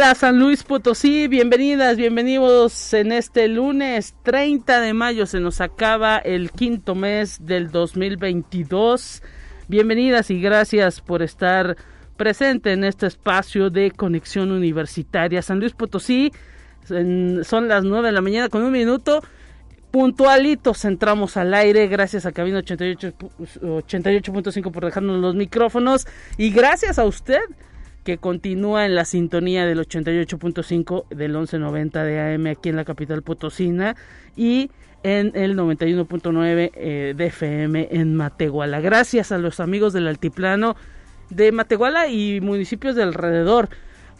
Hola, San Luis Potosí, bienvenidas, bienvenidos en este lunes 30 de mayo, se nos acaba el quinto mes del 2022. Bienvenidas y gracias por estar presente en este espacio de conexión universitaria. San Luis Potosí, son las 9 de la mañana con un minuto. Puntualitos entramos al aire, gracias a Cabina 88.5 88 por dejarnos los micrófonos y gracias a usted que continúa en la sintonía del 88.5 del 1190 de AM aquí en la capital potosina y en el 91.9 eh, de FM en Matehuala. Gracias a los amigos del altiplano de Matehuala y municipios de alrededor,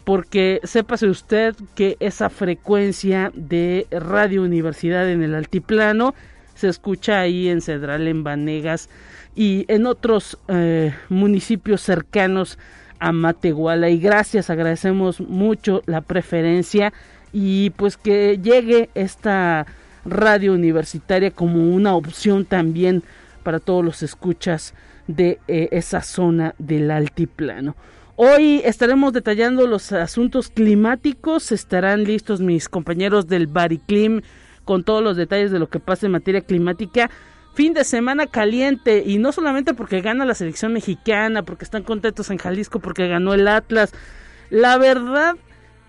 porque sépase usted que esa frecuencia de Radio Universidad en el altiplano se escucha ahí en Cedral, en Vanegas y en otros eh, municipios cercanos a Matehuala y gracias, agradecemos mucho la preferencia y pues que llegue esta radio universitaria como una opción también para todos los escuchas de eh, esa zona del altiplano. Hoy estaremos detallando los asuntos climáticos, estarán listos mis compañeros del Bariclim con todos los detalles de lo que pasa en materia climática fin de semana caliente y no solamente porque gana la selección mexicana, porque están contentos en Jalisco, porque ganó el Atlas. La verdad,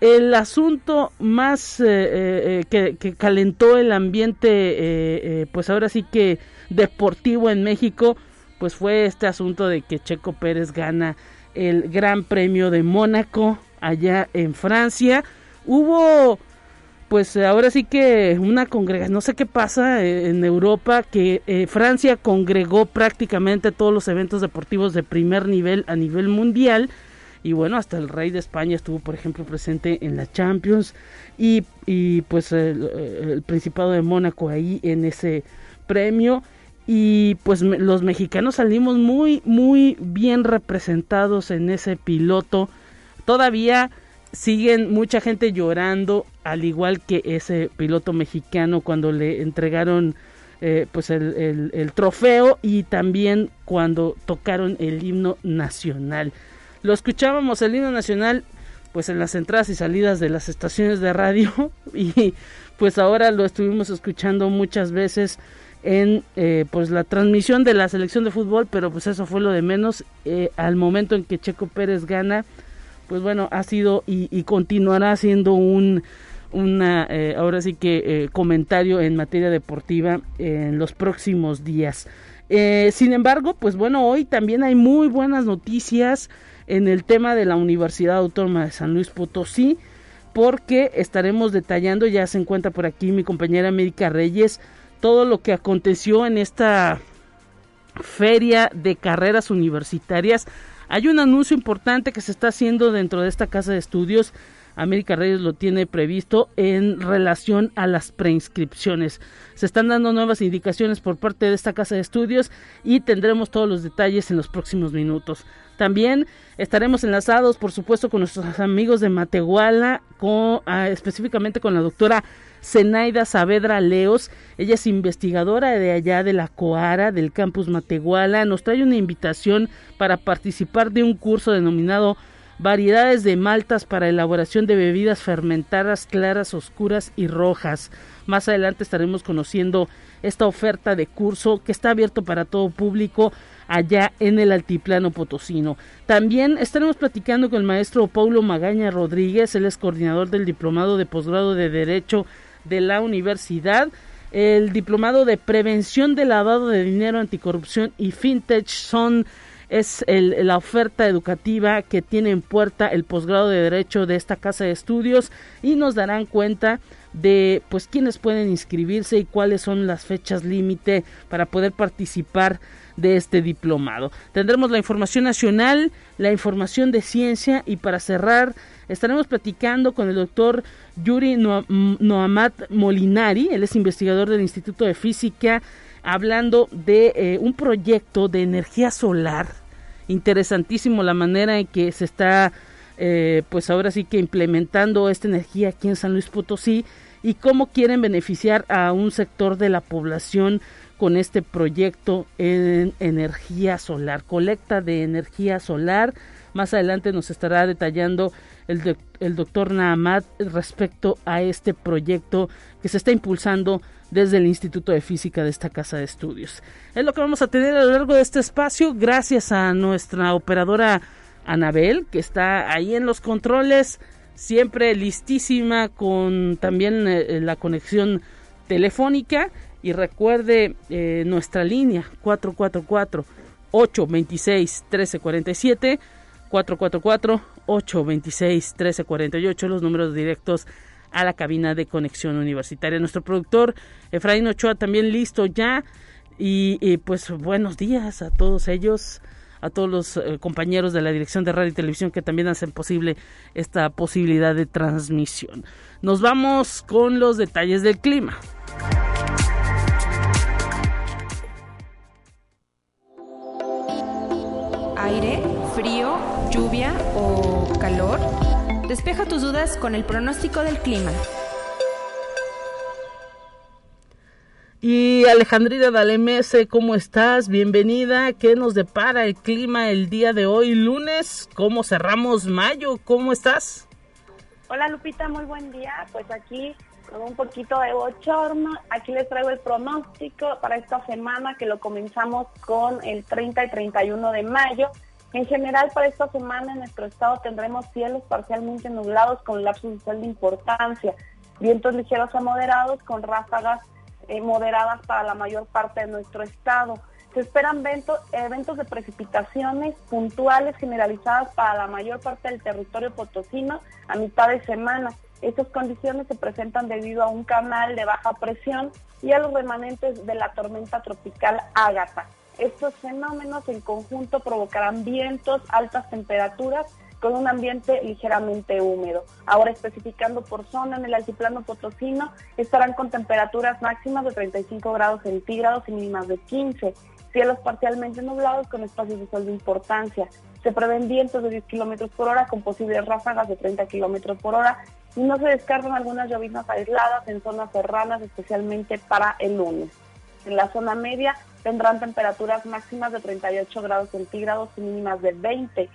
el asunto más eh, eh, eh, que, calentó el ambiente, pues ahora sí que deportivo en México, pues fue este asunto de que Checo Pérez gana el Gran Premio de Mónaco allá en Francia. Hubo pues ahora sí que una congregación, no sé qué pasa eh, en Europa, que eh, Francia congregó prácticamente todos los eventos deportivos de primer nivel a nivel mundial. Y bueno, hasta el rey de España estuvo, por ejemplo, presente en la Champions. Y, y pues el, Principado de Mónaco ahí en ese premio. Y pues los mexicanos salimos muy, muy bien representados en ese piloto. Todavía siguen mucha gente llorando, al igual que ese piloto mexicano cuando le entregaron eh, pues el, el, trofeo y también cuando tocaron el himno nacional. Lo escuchábamos el himno nacional pues en las entradas y salidas de las estaciones de radio y pues ahora lo estuvimos escuchando muchas veces en eh, pues la transmisión de la selección de fútbol pero pues eso fue lo de menos eh, al momento en que Checo Pérez gana pues bueno, ha sido y, continuará siendo un una eh, ahora sí que eh, comentario en materia deportiva en los próximos días. Eh, sin embargo, pues bueno, hoy también hay muy buenas noticias en el tema de la Universidad Autónoma de San Luis Potosí, porque estaremos detallando, ya se encuentra por aquí mi compañera América Reyes, todo lo que aconteció en esta feria de carreras universitarias hay un anuncio importante que se está haciendo dentro de esta casa de estudios. América Reyes lo tiene previsto en relación a las preinscripciones. Se están dando nuevas indicaciones por parte de esta casa de estudios y tendremos todos los detalles en los próximos minutos. También estaremos enlazados, por supuesto, con nuestros amigos de Matehuala, con, ah, específicamente con la doctora Zenaida Saavedra Leos. Ella es investigadora de allá de la Coara, del campus Matehuala. Nos trae una invitación para participar de un curso denominado Variedades de maltas para elaboración de bebidas fermentadas claras, oscuras y rojas. Más adelante estaremos conociendo esta oferta de curso que está abierto para todo público allá en el altiplano potosino. También estaremos platicando con el maestro Paulo Magaña Rodríguez, él es coordinador del diplomado de posgrado de Derecho de la universidad. El diplomado de prevención de lavado de dinero, anticorrupción y fintech son es la oferta educativa que tiene en puerta el posgrado de derecho de esta casa de estudios y nos darán cuenta de pues quiénes pueden inscribirse y cuáles son las fechas límite para poder participar de este diplomado. Tendremos la información nacional, la información de ciencia y para cerrar estaremos platicando con el doctor Yuri Noamat Molinari, él es investigador del Instituto de Física hablando de eh, un proyecto de energía solar. Interesantísimo la manera en que se está, eh, pues ahora sí que implementando esta energía aquí en San Luis Potosí y cómo quieren beneficiar a un sector de la población con este proyecto en energía solar, colecta de energía solar. Más adelante nos estará detallando el, el doctor Nahamat respecto a este proyecto que se está impulsando desde el Instituto de Física de esta casa de estudios. Es lo que vamos a tener a lo largo de este espacio, gracias a nuestra operadora Anabel, que está ahí en los controles, siempre listísima con también eh, la conexión telefónica. Y recuerde eh, nuestra línea 444 826 1347 444 826 1348 los números directos a la cabina de conexión universitaria. Nuestro productor Efraín Ochoa también listo ya. Y, pues buenos días a todos ellos, a todos los eh, compañeros de la Dirección de Radio y Televisión que también hacen posible esta posibilidad de transmisión. Nos vamos con los detalles del clima. Aire, frío, lluvia o calor. Despeja tus dudas con el pronóstico del clima. Y Alejandrina Dalemese, ¿cómo estás? Bienvenida. ¿Qué nos depara el clima el día de hoy, lunes? ¿Cómo cerramos mayo? ¿Cómo estás? Hola Lupita, muy buen día. Pues aquí con un poquito de bochorno. Aquí les traigo el pronóstico para esta semana que lo comenzamos con el 30 y 31 de mayo. En general, para esta semana en nuestro estado tendremos cielos parcialmente nublados con lapsos de de importancia, vientos ligeros a moderados con ráfagas eh, moderadas para la mayor parte de nuestro estado. Se esperan eventos de precipitaciones puntuales generalizadas para la mayor parte del territorio potosino a mitad de semana. Estas condiciones se presentan debido a un canal de baja presión y a los remanentes de la tormenta tropical Ágata. Estos fenómenos en conjunto provocarán vientos, altas temperaturas con un ambiente ligeramente húmedo. Ahora especificando por zona en el altiplano potosino, estarán con temperaturas máximas de 35 grados centígrados y mínimas de 15, cielos parcialmente nublados con espacios de sol de importancia. Se prevén vientos de 10 kilómetros por hora con posibles ráfagas de 30 kilómetros por hora no se descartan algunas lloviznas aisladas en zonas serranas, especialmente para el lunes. En la zona media tendrán temperaturas máximas de 38 grados centígrados y mínimas de 20.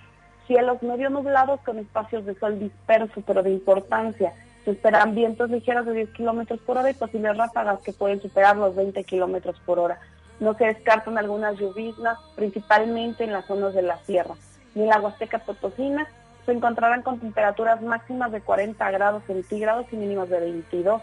Cielos medio nublados con espacios de sol disperso, pero de importancia. Se esperan vientos ligeros de 10 kilómetros por hora y posibles ráfagas que pueden superar los 20 kilómetros por hora. No se descartan algunas lloviznas, principalmente en las zonas de la sierra. Y en la Huasteca Potosina se encontrarán con temperaturas máximas de 40 grados centígrados y mínimas de 22.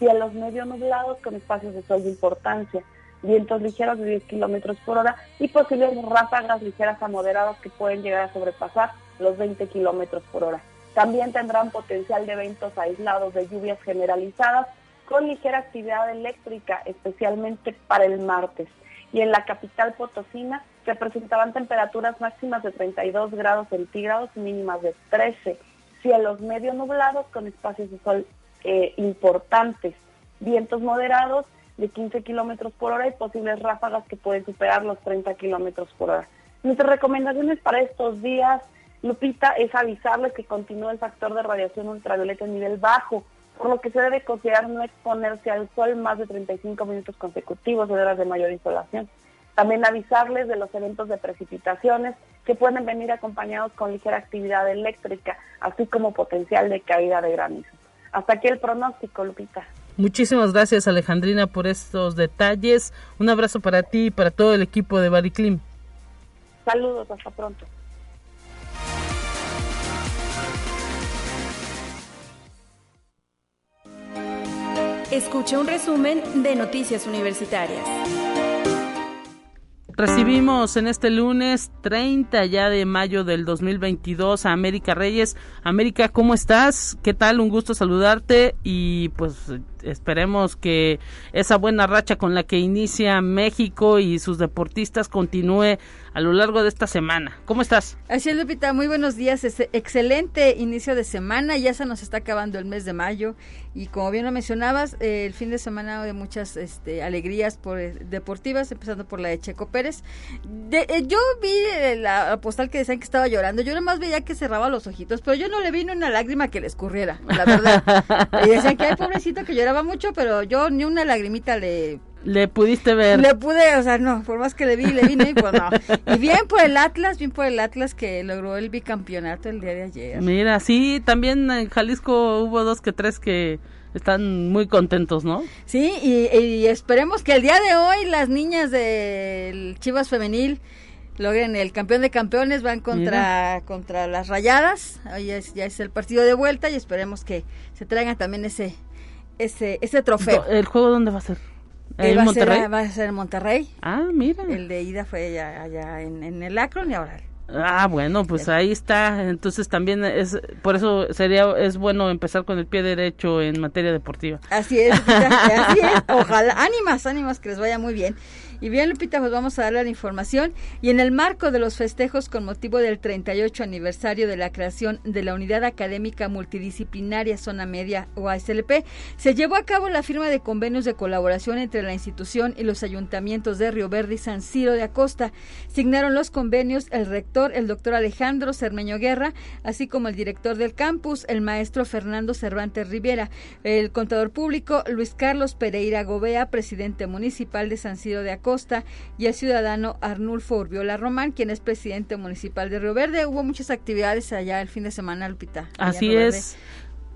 Cielos medio nublados con espacios de sol de importancia vientos ligeros de 10 kilómetros por hora y posibles ráfagas ligeras a moderadas que pueden llegar a sobrepasar los 20 kilómetros por hora. También tendrán potencial de eventos aislados de lluvias generalizadas con ligera actividad eléctrica, especialmente para el martes. Y en la capital potosina se presentarán temperaturas máximas de 32 grados centígrados mínimas de 13. Cielos medio nublados con espacios de sol eh, importantes. Vientos moderados de 15 kilómetros por hora y posibles ráfagas que pueden superar los 30 kilómetros por hora. Nuestras recomendaciones para estos días, Lupita, es avisarles que continúa el factor de radiación ultravioleta en nivel bajo, por lo que se debe considerar no exponerse al sol más de 35 minutos consecutivos de horas de mayor insolación. También avisarles de los eventos de precipitaciones que pueden venir acompañados con ligera actividad eléctrica, así como potencial de caída de granizo. Hasta aquí el pronóstico, Lupita. Muchísimas gracias Alejandrina por estos detalles. Un abrazo para ti y para todo el equipo de Bariclim. Saludos, hasta pronto. Escucha un resumen de Noticias Universitarias. Recibimos en este lunes 30 ya de mayo del 2022 a América Reyes. América, ¿cómo estás? ¿Qué tal? Un gusto saludarte y pues esperemos que esa buena racha con la que inicia México y sus deportistas continúe a lo largo de esta semana. ¿Cómo estás? Así es, Lupita, muy buenos días. excelente inicio de semana, ya se nos está acabando el mes de mayo y como bien lo mencionabas, eh, el fin de semana de muchas este, alegrías por, eh, deportivas, empezando por la de Checo Pérez. Eh, yo vi la, postal que decían que estaba llorando, yo nada más veía que cerraba los ojitos, pero yo no le vi ni una lágrima que le escurriera, la verdad. y decían que hay pobrecito que mucho, pero yo ni una lagrimita le le pudiste ver. Le pude, o sea, no, por más que le vi, le vi, y pues no. Y bien por el Atlas, bien por el Atlas que logró el bicampeonato el día de ayer. Mira, sí, también en Jalisco hubo dos que tres que están muy contentos, ¿no? Sí, y, esperemos que el día de hoy las niñas del Chivas Femenil logren el campeón de campeones, van contra, contra las rayadas, hoy ya es el partido de vuelta y esperemos que se traigan también ese, ese, ese trofeo. ¿El juego dónde va a ser? ¿En va Monterrey? va a ser en Monterrey. Ah, mira. El de ida fue allá, allá en, el Akron y ahora Ah, bueno, pues ahí está. Entonces también es por eso sería es bueno empezar con el pie derecho en materia deportiva. Así es, así es. Ojalá, ánimas, ánimas que les vaya muy bien. Y bien, Lupita, pues vamos a darle la información. Y en el marco de los festejos con motivo del 38 aniversario de la creación de la Unidad Académica Multidisciplinaria Zona Media o ASLP, se llevó a cabo la firma de convenios de colaboración entre la institución y los ayuntamientos de Río Verde y San Ciro de Acosta. Signaron los convenios el rector, el doctor Alejandro Cermeño Guerra, así como el director del campus, el maestro Fernando Cervantes Rivera, el contador público Luis Carlos Pereira Gobea, presidente municipal de San Ciro de Acosta, y el ciudadano Arnulfo Urbiola Román, quien es presidente municipal de Río Verde. Hubo muchas actividades allá el fin de semana, Lupita. Así es.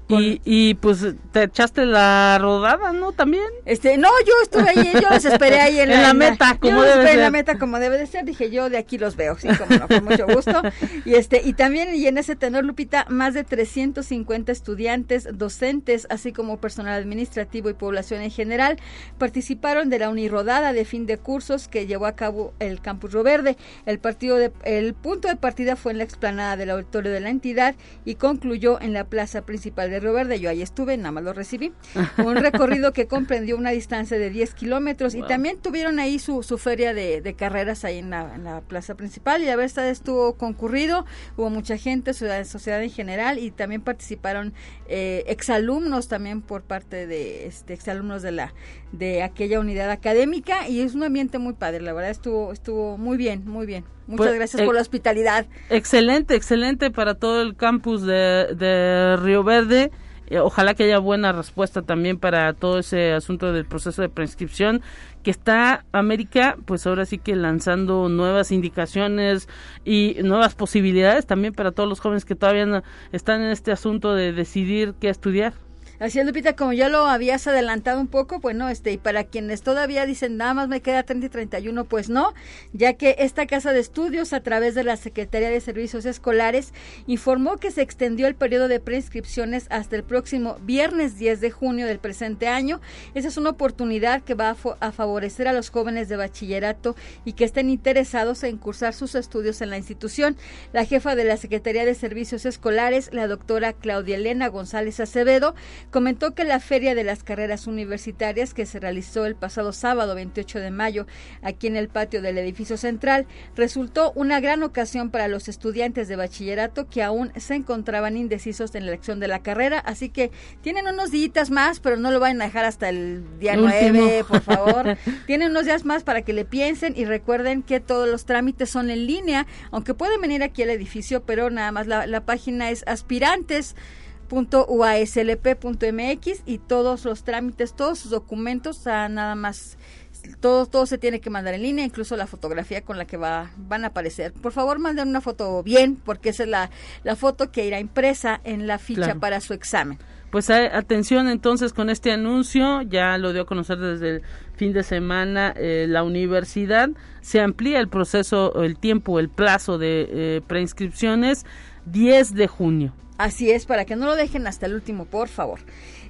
Y, y pues te echaste la rodada, ¿no? También. Este, no, yo estuve ahí, yo los esperé ahí en, la, meta, como debe ser. en la meta como debe de ser, dije yo de aquí los veo, sí, como no, con mucho gusto. Y este, y también y en ese tenor Lupita, más de 350 estudiantes, docentes, así como personal administrativo y población en general participaron de la unirodada de fin de cursos que llevó a cabo el Campus Roverde. El partido de el punto de partida fue en la explanada del auditorio de la entidad y concluyó en la plaza principal de de Río Verde, yo ahí estuve, nada más lo recibí. Un recorrido que comprendió una distancia de 10 kilómetros. Y también tuvieron ahí su, su feria de, carreras ahí en la, plaza principal. Y la verdad estuvo concurrido, hubo mucha gente, sociedad, sociedad en general. Y también participaron eh, exalumnos también por parte de este, exalumnos de la de aquella unidad académica y es un ambiente muy padre, la verdad estuvo estuvo muy bien, muy bien. Muchas pues, gracias por la hospitalidad. Excelente, excelente para todo el campus de, de Río Verde. Eh, ojalá que haya buena respuesta también para todo ese asunto del proceso de prescripción que está América pues ahora sí que lanzando nuevas indicaciones y nuevas posibilidades también para todos los jóvenes que todavía están en este asunto de decidir qué estudiar. Así es, Lupita, como ya lo habías adelantado un poco, bueno, este, y para quienes todavía dicen nada más me queda 30 y 31, pues no, ya que esta casa de estudios, a través de la Secretaría de Servicios Escolares, informó que se extendió el periodo de preinscripciones hasta el próximo viernes 10 de junio del presente año. Esa es una oportunidad que va a, favorecer a los jóvenes de bachillerato y que estén interesados en cursar sus estudios en la institución. La jefa de la Secretaría de Servicios Escolares, la doctora Claudia Elena González Acevedo, comentó que la Feria de las Carreras Universitarias que se realizó el pasado sábado 28 de mayo aquí en el patio del edificio central resultó una gran ocasión para los estudiantes de bachillerato que aún se encontraban indecisos en la elección de la carrera, así que tienen unos días más, pero no lo vayan a dejar hasta el día 9, por favor. tienen unos días más para que le piensen y recuerden que todos los trámites son en línea, aunque pueden venir aquí al edificio, pero nada más la, la página es aspirantes .uaslp.mx y todos los trámites, todos sus documentos, nada más todo, todo se tiene que mandar en línea, incluso la fotografía con la que va, van a aparecer. Por favor, manden una foto bien, porque esa es la, la foto que irá impresa en la ficha para su examen. Pues atención entonces con este anuncio, ya lo dio a conocer desde el fin de semana eh, la universidad, se amplía el proceso, el tiempo, el plazo de eh, preinscripciones 10 de junio. Así es, para que no lo dejen hasta el último, por favor.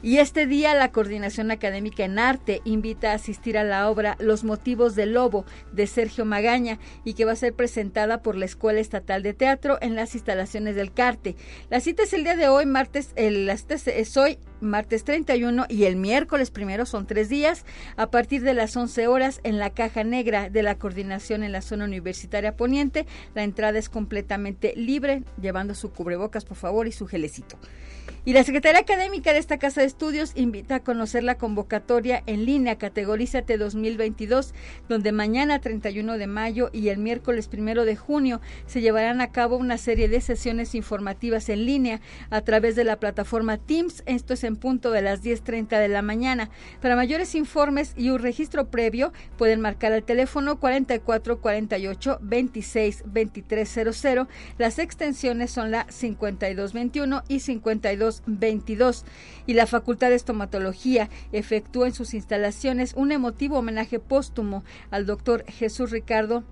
Y este día la Coordinación Académica en Arte invita a asistir a la obra Los motivos del lobo de Sergio Magaña y que va a ser presentada por la Escuela Estatal de Teatro en las instalaciones del CARTE. La cita es el día de hoy, martes, el, la cita es hoy, martes 31 y el miércoles primero son tres días a partir de las 11 horas en la caja negra de la coordinación en la zona universitaria poniente. La entrada es completamente libre, llevando su cubrebocas por favor y su gelecito. Y la Secretaría Académica de esta Casa de Estudios invita a conocer la convocatoria en línea Categorízate 2022, donde mañana 31 de mayo y el miércoles 1 de junio se llevarán a cabo una serie de sesiones informativas en línea a través de la plataforma Teams. Esto es en punto de las 10.30 de la mañana. Para mayores informes y un registro previo, pueden marcar al teléfono 4448 26 2300. Las extensiones son la 5221 y 52 22 y la Facultad de Estomatología efectúa en sus instalaciones un emotivo homenaje póstumo al doctor Jesús Ricardo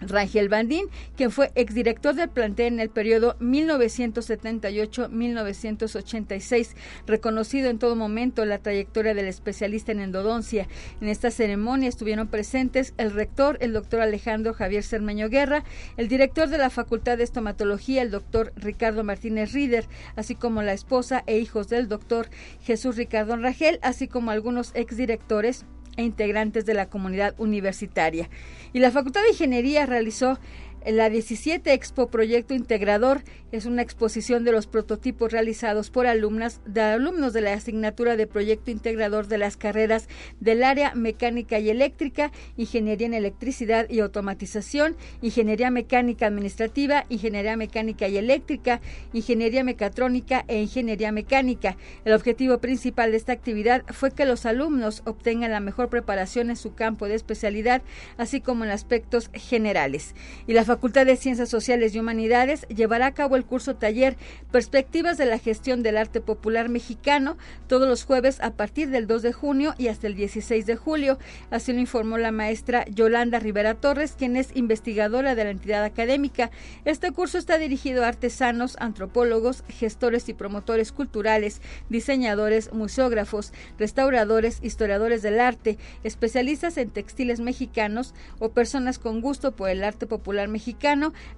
Rangel Bandín, quien fue exdirector del plantel en el periodo 1978-1986, reconocido en todo momento la trayectoria del especialista en endodoncia. En esta ceremonia estuvieron presentes el rector, el doctor Alejandro Javier Cermeño Guerra, el director de la Facultad de Estomatología, el doctor Ricardo Martínez Rieder, así como la esposa e hijos del doctor Jesús Ricardo Rangel, así como algunos exdirectores e integrantes de la comunidad universitaria. Y la Facultad de Ingeniería realizó la 17 Expo Proyecto Integrador es una exposición de los prototipos realizados por alumnas de alumnos de la asignatura de Proyecto Integrador de las carreras del área mecánica y eléctrica, Ingeniería en Electricidad y Automatización, Ingeniería Mecánica Administrativa, Ingeniería Mecánica y Eléctrica, Ingeniería Mecatrónica e Ingeniería Mecánica. El objetivo principal de esta actividad fue que los alumnos obtengan la mejor preparación en su campo de especialidad, así como en aspectos generales. Y Facultad de Ciencias Sociales y Humanidades llevará a cabo el curso taller Perspectivas de la Gestión del Arte Popular Mexicano todos los jueves a partir del 2 de junio y hasta el 16 de julio. Así lo informó la maestra Yolanda Rivera Torres, quien es investigadora de la entidad académica. Este curso está dirigido a artesanos, antropólogos, gestores y promotores culturales, diseñadores, museógrafos, restauradores, historiadores del arte, especialistas en textiles mexicanos o personas con gusto por el arte popular mexicano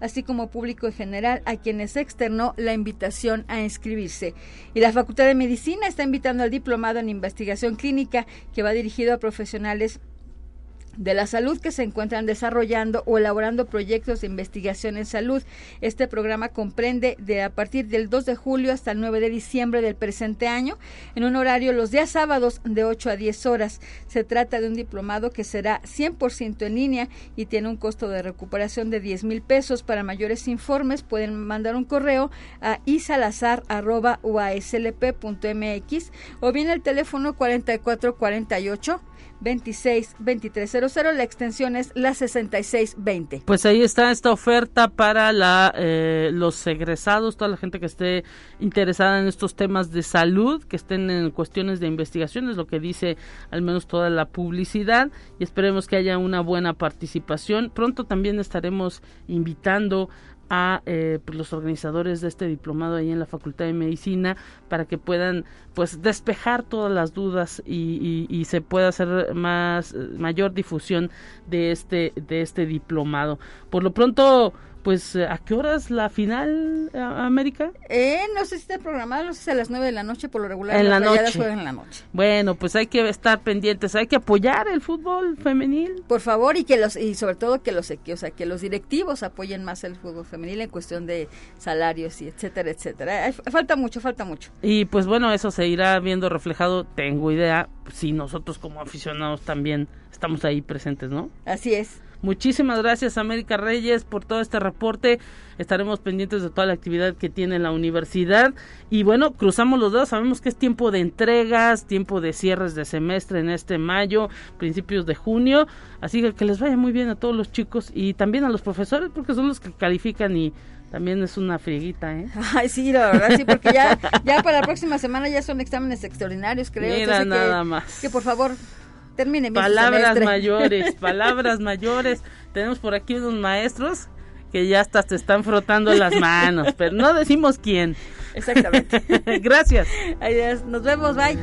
así como público en general a quienes externó la invitación a inscribirse. Y la Facultad de Medicina está invitando al diplomado en investigación clínica que va dirigido a profesionales de la salud que se encuentran desarrollando o elaborando proyectos de investigación en salud. Este programa comprende de a partir del 2 de julio hasta el 9 de diciembre del presente año en un horario los días sábados de 8 a 10 horas. Se trata de un diplomado que será 100% en línea y tiene un costo de recuperación de 10 mil pesos. Para mayores informes pueden mandar un correo a isalazar.uaslp.mx o bien el teléfono 4448 26 2300. La extensión es la 6620. Pues ahí está esta oferta para la, eh, los egresados, toda la gente que esté interesada en estos temas de salud, que estén en cuestiones de investigación, es lo que dice al menos toda la publicidad. Y esperemos que haya una buena participación. Pronto también estaremos invitando a eh, pues, los organizadores de este diplomado ahí en la Facultad de Medicina para que puedan pues despejar todas las dudas y, y, se pueda hacer más mayor difusión de este de este diplomado. Por lo pronto pues ¿a qué horas la final América? Eh, no sé si está programado, no sé si a las 9 de la noche por lo regular. En la noche. en la noche. Bueno, pues hay que estar pendientes, hay que apoyar el fútbol femenil. Por favor y que los y sobre todo que los o sea, que los directivos apoyen más el fútbol femenil en cuestión de salarios y etcétera, etcétera. falta mucho, falta mucho. Y pues bueno, eso se irá viendo reflejado, tengo idea, si nosotros como aficionados también estamos ahí presentes, ¿no? Así es. Muchísimas gracias América Reyes por todo este reporte. Estaremos pendientes de toda la actividad que tiene la universidad. Y bueno, cruzamos los dedos. Sabemos que es tiempo de entregas, tiempo de cierres de semestre en este mayo, principios de junio. Así que que les vaya muy bien a todos los chicos y también a los profesores porque son los que califican y también es una frieguita, ¿eh? Ay, sí, la verdad, sí, porque ya, ya para la próxima semana ya son exámenes extraordinarios, creo. Mira, nada más. Que por favor termine Palabras mayores, palabras mayores. Tenemos por aquí unos maestros que ya hasta te están frotando las manos, pero no decimos quién. Exactamente. Gracias. Adiós. Nos vemos. Bye.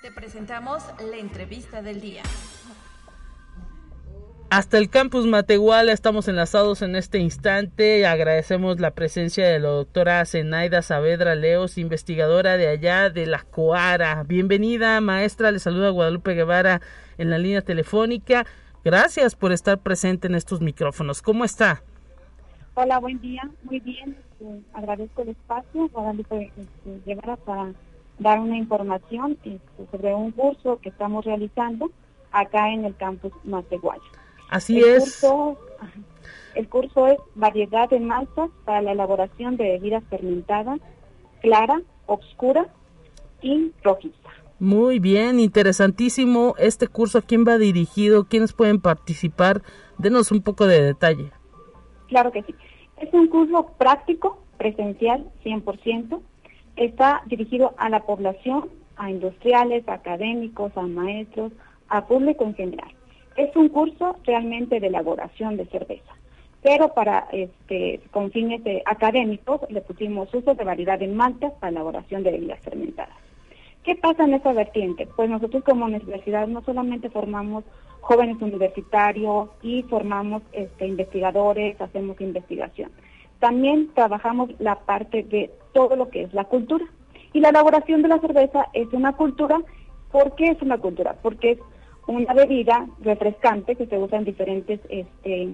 Te presentamos la entrevista del día. Hasta el campus Matehuala estamos enlazados en este instante. Agradecemos la presencia de la doctora Zenaida Saavedra Leos, investigadora de allá de la Coara. Bienvenida, maestra. Le saluda Guadalupe Guevara en la línea telefónica. Gracias por estar presente en estos micrófonos. ¿Cómo está? Hola, buen día. Muy bien. Este, agradezco el espacio, Guadalupe este, Guevara, para dar una información este, sobre un curso que estamos realizando acá en el campus Matehuala. Así el es. Curso, el curso es variedad de maltas para la elaboración de bebidas fermentadas, clara, oscura y rojiza. Muy bien, interesantísimo este curso. ¿A quién va dirigido? ¿Quiénes pueden participar? Denos un poco de detalle. Claro que sí. Es un curso práctico, presencial, 100%. Está dirigido a la población, a industriales, a académicos, a maestros, a público en general. Es un curso realmente de elaboración de cerveza, pero para este con fines académicos le pusimos uso de variedad de maltas para elaboración de bebidas fermentadas. ¿Qué pasa en esa vertiente? Pues nosotros como universidad no solamente formamos jóvenes universitarios y formamos este, investigadores, hacemos investigación. También trabajamos la parte de todo lo que es la cultura. Y la elaboración de la cerveza es una cultura. ¿Por qué es una cultura? Porque es una bebida refrescante que se usa en diferentes este,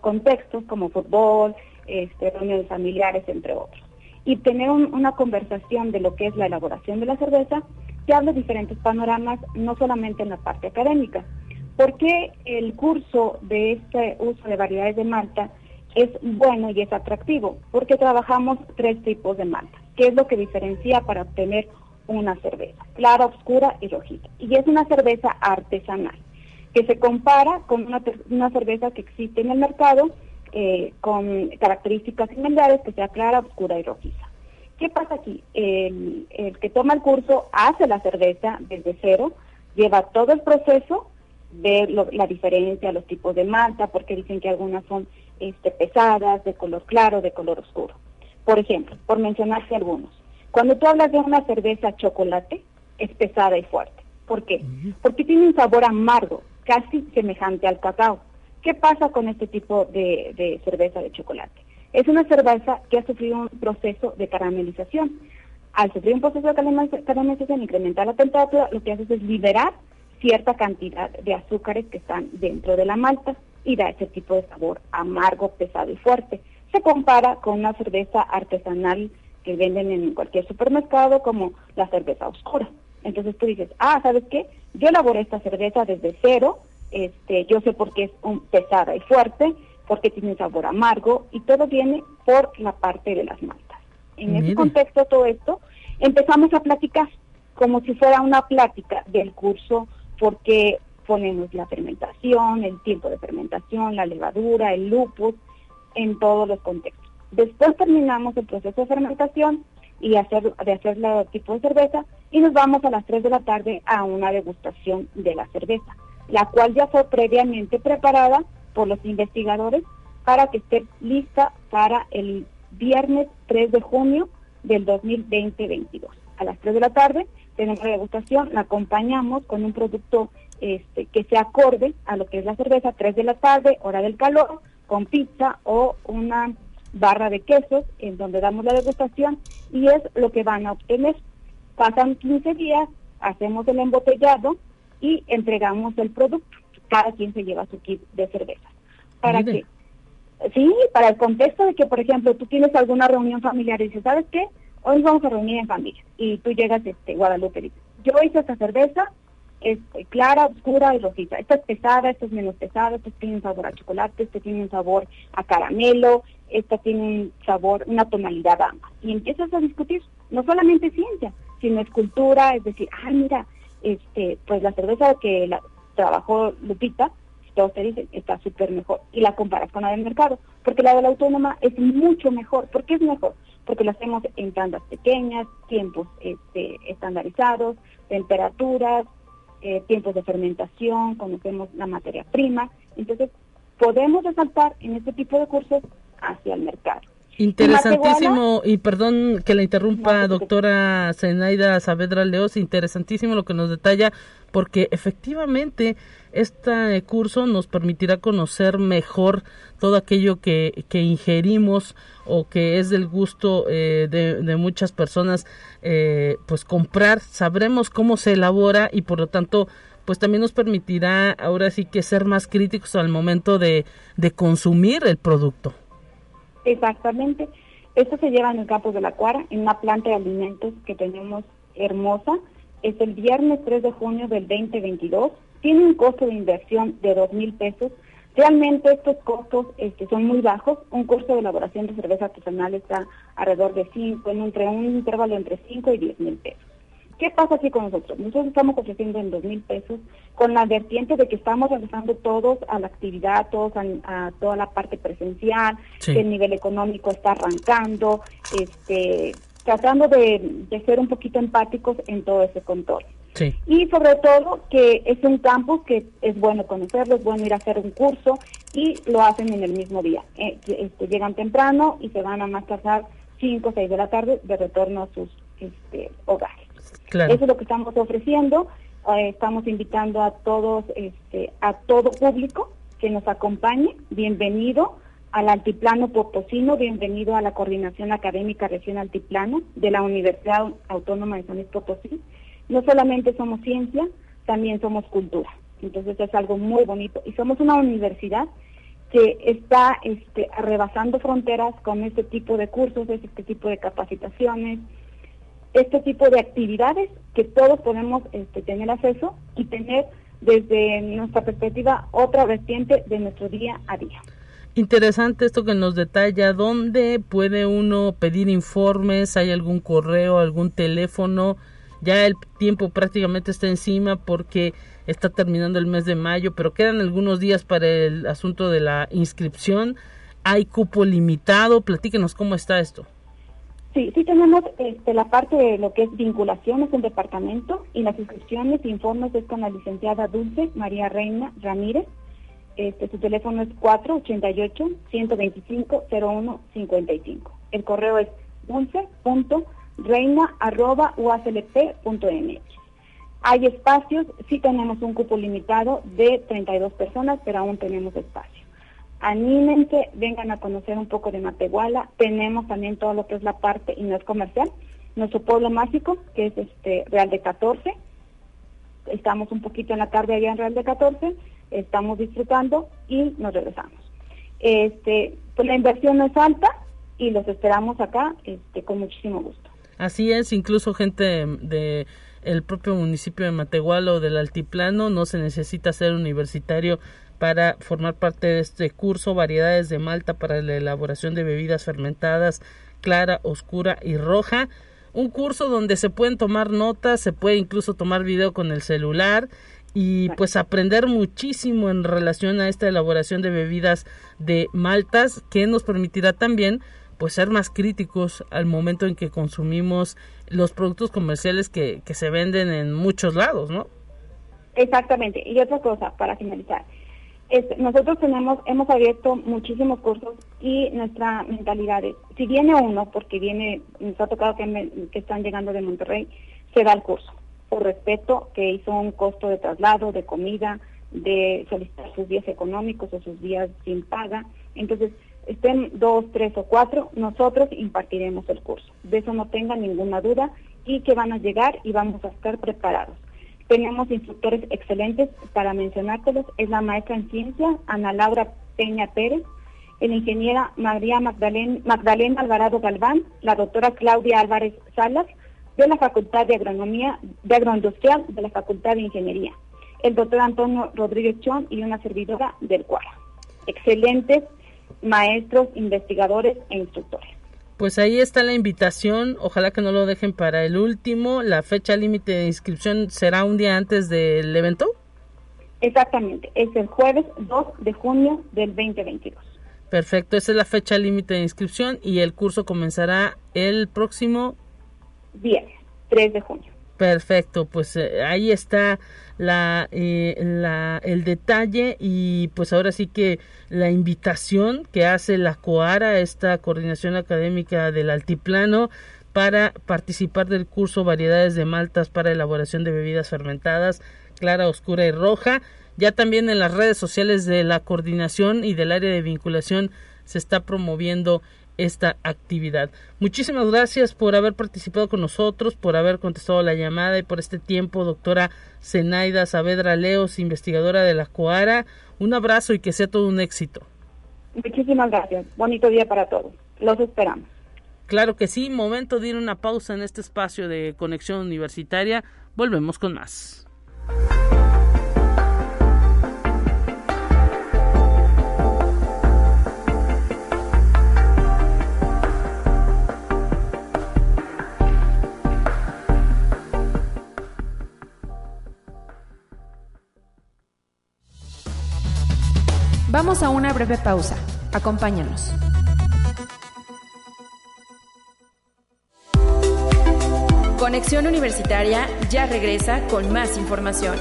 contextos como fútbol, este, reuniones familiares, entre otros. Y tener una conversación de lo que es la elaboración de la cerveza te de diferentes panoramas, no solamente en la parte académica. ¿Por qué el curso de este uso de variedades de malta es bueno y es atractivo? Porque trabajamos tres tipos de malta, que es lo que diferencia para obtener una cerveza, clara, oscura y rojita. Y es una cerveza artesanal, que se compara con una, una cerveza que existe en el mercado eh, con características similares, que sea clara, oscura y rojiza. ¿Qué pasa aquí? El, que toma el curso hace la cerveza desde cero, lleva todo el proceso, ve lo, la diferencia, los tipos de malta, porque dicen que algunas son este, pesadas, de color claro, de color oscuro. Por ejemplo, por mencionarse algunos, cuando tú hablas de una cerveza chocolate, es pesada y fuerte. ¿Por qué? Porque tiene un sabor amargo, casi semejante al cacao. ¿Qué pasa con este tipo de, de cerveza de chocolate? Es una cerveza que ha sufrido un proceso de caramelización. Al sufrir un proceso de caramelización, incrementar la temperatura, lo que hace es liberar cierta cantidad de azúcares que están dentro de la malta y da ese tipo de sabor amargo, pesado y fuerte. Se compara con una cerveza artesanal que venden en cualquier supermercado como la cerveza oscura. Entonces tú dices, ah, ¿sabes qué? Yo elaboré esta cerveza desde cero, este, yo sé por qué es un, pesada y fuerte, porque tiene un sabor amargo y todo viene por la parte de las maltas. En ese contexto, todo esto, empezamos a platicar como si fuera una plática del curso, porque ponemos la fermentación, el tiempo de fermentación, la levadura, el lupus, en todos los contextos. Después terminamos el proceso de fermentación y hacer, de hacer el tipo de cerveza y nos vamos a las 3 de la tarde a una degustación de la cerveza, la cual ya fue previamente preparada por los investigadores para que esté lista para el viernes 3 de junio del 2020-22. A las 3 de la tarde tenemos la degustación, la acompañamos con un producto este, que se acorde a lo que es la cerveza, 3 de la tarde, hora del calor, con pizza o una barra de quesos en donde damos la degustación y es lo que van a obtener. Pasan 15 días, hacemos el embotellado y entregamos el producto. Cada quien se lleva su kit de cerveza. ¿Para qué? Sí, para el contexto de que, por ejemplo, tú tienes alguna reunión familiar y dices, ¿sabes qué? Hoy vamos a reunir en familia. Y tú llegas, este, Guadalupe, y dices, yo hice esta cerveza, es clara, oscura y rosita. Esta es pesada, esta es menos pesada, esta tiene un sabor a chocolate, esta tiene un sabor a caramelo, esta tiene un sabor, una tonalidad ambas. Y empiezas a discutir, no solamente ciencia, sino escultura, es decir, ah, mira, este, pues la cerveza que la, trabajó Lupita, todos te dicen, está súper mejor. Y la comparas con la del mercado, porque la de la autónoma es mucho mejor. ¿Por qué es mejor? Porque la hacemos en tandas pequeñas, tiempos este, estandarizados, temperaturas, eh, tiempos de fermentación, conocemos la materia prima. Entonces, podemos resaltar en este tipo de cursos hacia el mercado. Interesantísimo, y perdón que la interrumpa, doctora Zenaida Saavedra Leos, interesantísimo lo que nos detalla, porque efectivamente este curso nos permitirá conocer mejor todo aquello que, que ingerimos o que es del gusto eh, de, muchas personas, eh, pues comprar, sabremos cómo se elabora y por lo tanto pues también nos permitirá ahora sí que ser más críticos al momento de, de consumir el producto. Exactamente. Esto se lleva en el campo de la Cuara, en una planta de alimentos que tenemos hermosa. Es el viernes 3 de junio del 2022. Tiene un costo de inversión de dos mil pesos. Realmente estos costos este, son muy bajos. Un curso de elaboración de cerveza artesanal está alrededor de 5, en un intervalo entre 5 y 10 mil pesos. ¿Qué pasa aquí con nosotros? Nosotros estamos ofreciendo en dos mil pesos con la vertiente de que estamos regresando todos a la actividad, todos a, toda la parte presencial, que el nivel económico está arrancando, este, tratando de, ser un poquito empáticos en todo ese control. Y sobre todo que es un campus que es bueno conocerlo, es bueno ir a hacer un curso y lo hacen en el mismo día. Eh, este, llegan temprano y se van a más tardar 5 o 6 de la tarde de retorno a sus este, hogares. Eso es lo que estamos ofreciendo. Eh, estamos invitando a todos, este, a todo público que nos acompañe. Bienvenido al Altiplano Potosino, bienvenido a la Coordinación Académica Región Altiplano de la Universidad Autónoma de San Luis Potosí. No solamente somos ciencia, también somos cultura. Entonces es algo muy bonito. Y somos una universidad que está este, rebasando fronteras con este tipo de cursos, este tipo de capacitaciones, este tipo de actividades que todos podemos este, tener acceso y tener desde nuestra perspectiva otra vertiente de nuestro día a día. Interesante esto que nos detalla, ¿dónde puede uno pedir informes? ¿Hay algún correo, algún teléfono? Ya el tiempo prácticamente está encima porque está terminando el mes de mayo, pero quedan algunos días para el asunto de la inscripción. ¿Hay cupo limitado? Platíquenos cómo está esto. Sí, sí tenemos este, la parte de lo que es vinculaciones en departamento y las inscripciones e informes es con la licenciada Dulce María Reina Ramírez. Este, su teléfono es 488-125-0155. El correo es dulce.reina.uaclp.mx. Hay espacios, sí tenemos un cupo limitado de 32 personas, pero aún tenemos espacio anímense, vengan a conocer un poco de Matehuala. Tenemos también todo lo que es la parte y no es comercial. Nuestro pueblo mágico, que es este Real de 14. Estamos un poquito en la tarde allá en Real de 14. Estamos disfrutando y nos regresamos. Este, pues la inversión no es alta y los esperamos acá este, con muchísimo gusto. Así es, incluso gente de el propio municipio de Matehuala o del Altiplano no se necesita ser universitario para formar parte de este curso variedades de malta para la elaboración de bebidas fermentadas clara, oscura y roja. Un curso donde se pueden tomar notas, se puede incluso tomar video con el celular y pues aprender muchísimo en relación a esta elaboración de bebidas de maltas que nos permitirá también pues ser más críticos al momento en que consumimos los productos comerciales que, que se venden en muchos lados, ¿no? Exactamente. Y otra cosa, para finalizar, nosotros tenemos, hemos abierto muchísimos cursos y nuestra mentalidad es, si viene uno, porque viene, nos ha tocado que, que están llegando de Monterrey, se da el curso, por respeto que hizo un costo de traslado, de comida, de solicitar sus días económicos o sus días sin paga. Entonces, estén dos, tres o cuatro, nosotros impartiremos el curso. De eso no tengan ninguna duda y que van a llegar y vamos a estar preparados. Tenemos instructores excelentes para mencionártelos. Es la maestra en ciencia, Ana Laura Peña Pérez, la ingeniera María Magdalena, Magdalena Alvarado Galván, la doctora Claudia Álvarez Salas, de la Facultad de Agronomía, de Agroindustrial de la Facultad de Ingeniería, el doctor Antonio Rodríguez Chón y una servidora del CUARA. Excelentes maestros, investigadores e instructores. Pues ahí está la invitación, ojalá que no lo dejen para el último. La fecha límite de inscripción será un día antes del evento. Exactamente, es el jueves 2 de junio del 2022. Perfecto, esa es la fecha límite de inscripción y el curso comenzará el próximo viernes, 3 de junio. Perfecto, pues eh, ahí está eh, la, el detalle y pues ahora sí que la invitación que hace la COARA, esta coordinación académica del altiplano, para participar del curso Variedades de Maltas para elaboración de bebidas fermentadas, clara, oscura y roja. Ya también en las redes sociales de la coordinación y del área de vinculación se está promoviendo esta actividad. Muchísimas gracias por haber participado con nosotros, por haber contestado la llamada y por este tiempo, doctora Zenaida Saavedra Leos, investigadora de la COARA. Un abrazo y que sea todo un éxito. Muchísimas gracias. Bonito día para todos. Los esperamos. Claro que sí, momento de ir una pausa en este espacio de conexión universitaria. Volvemos con más. Vamos a una breve pausa. Acompáñanos. Conexión Universitaria ya regresa con más información.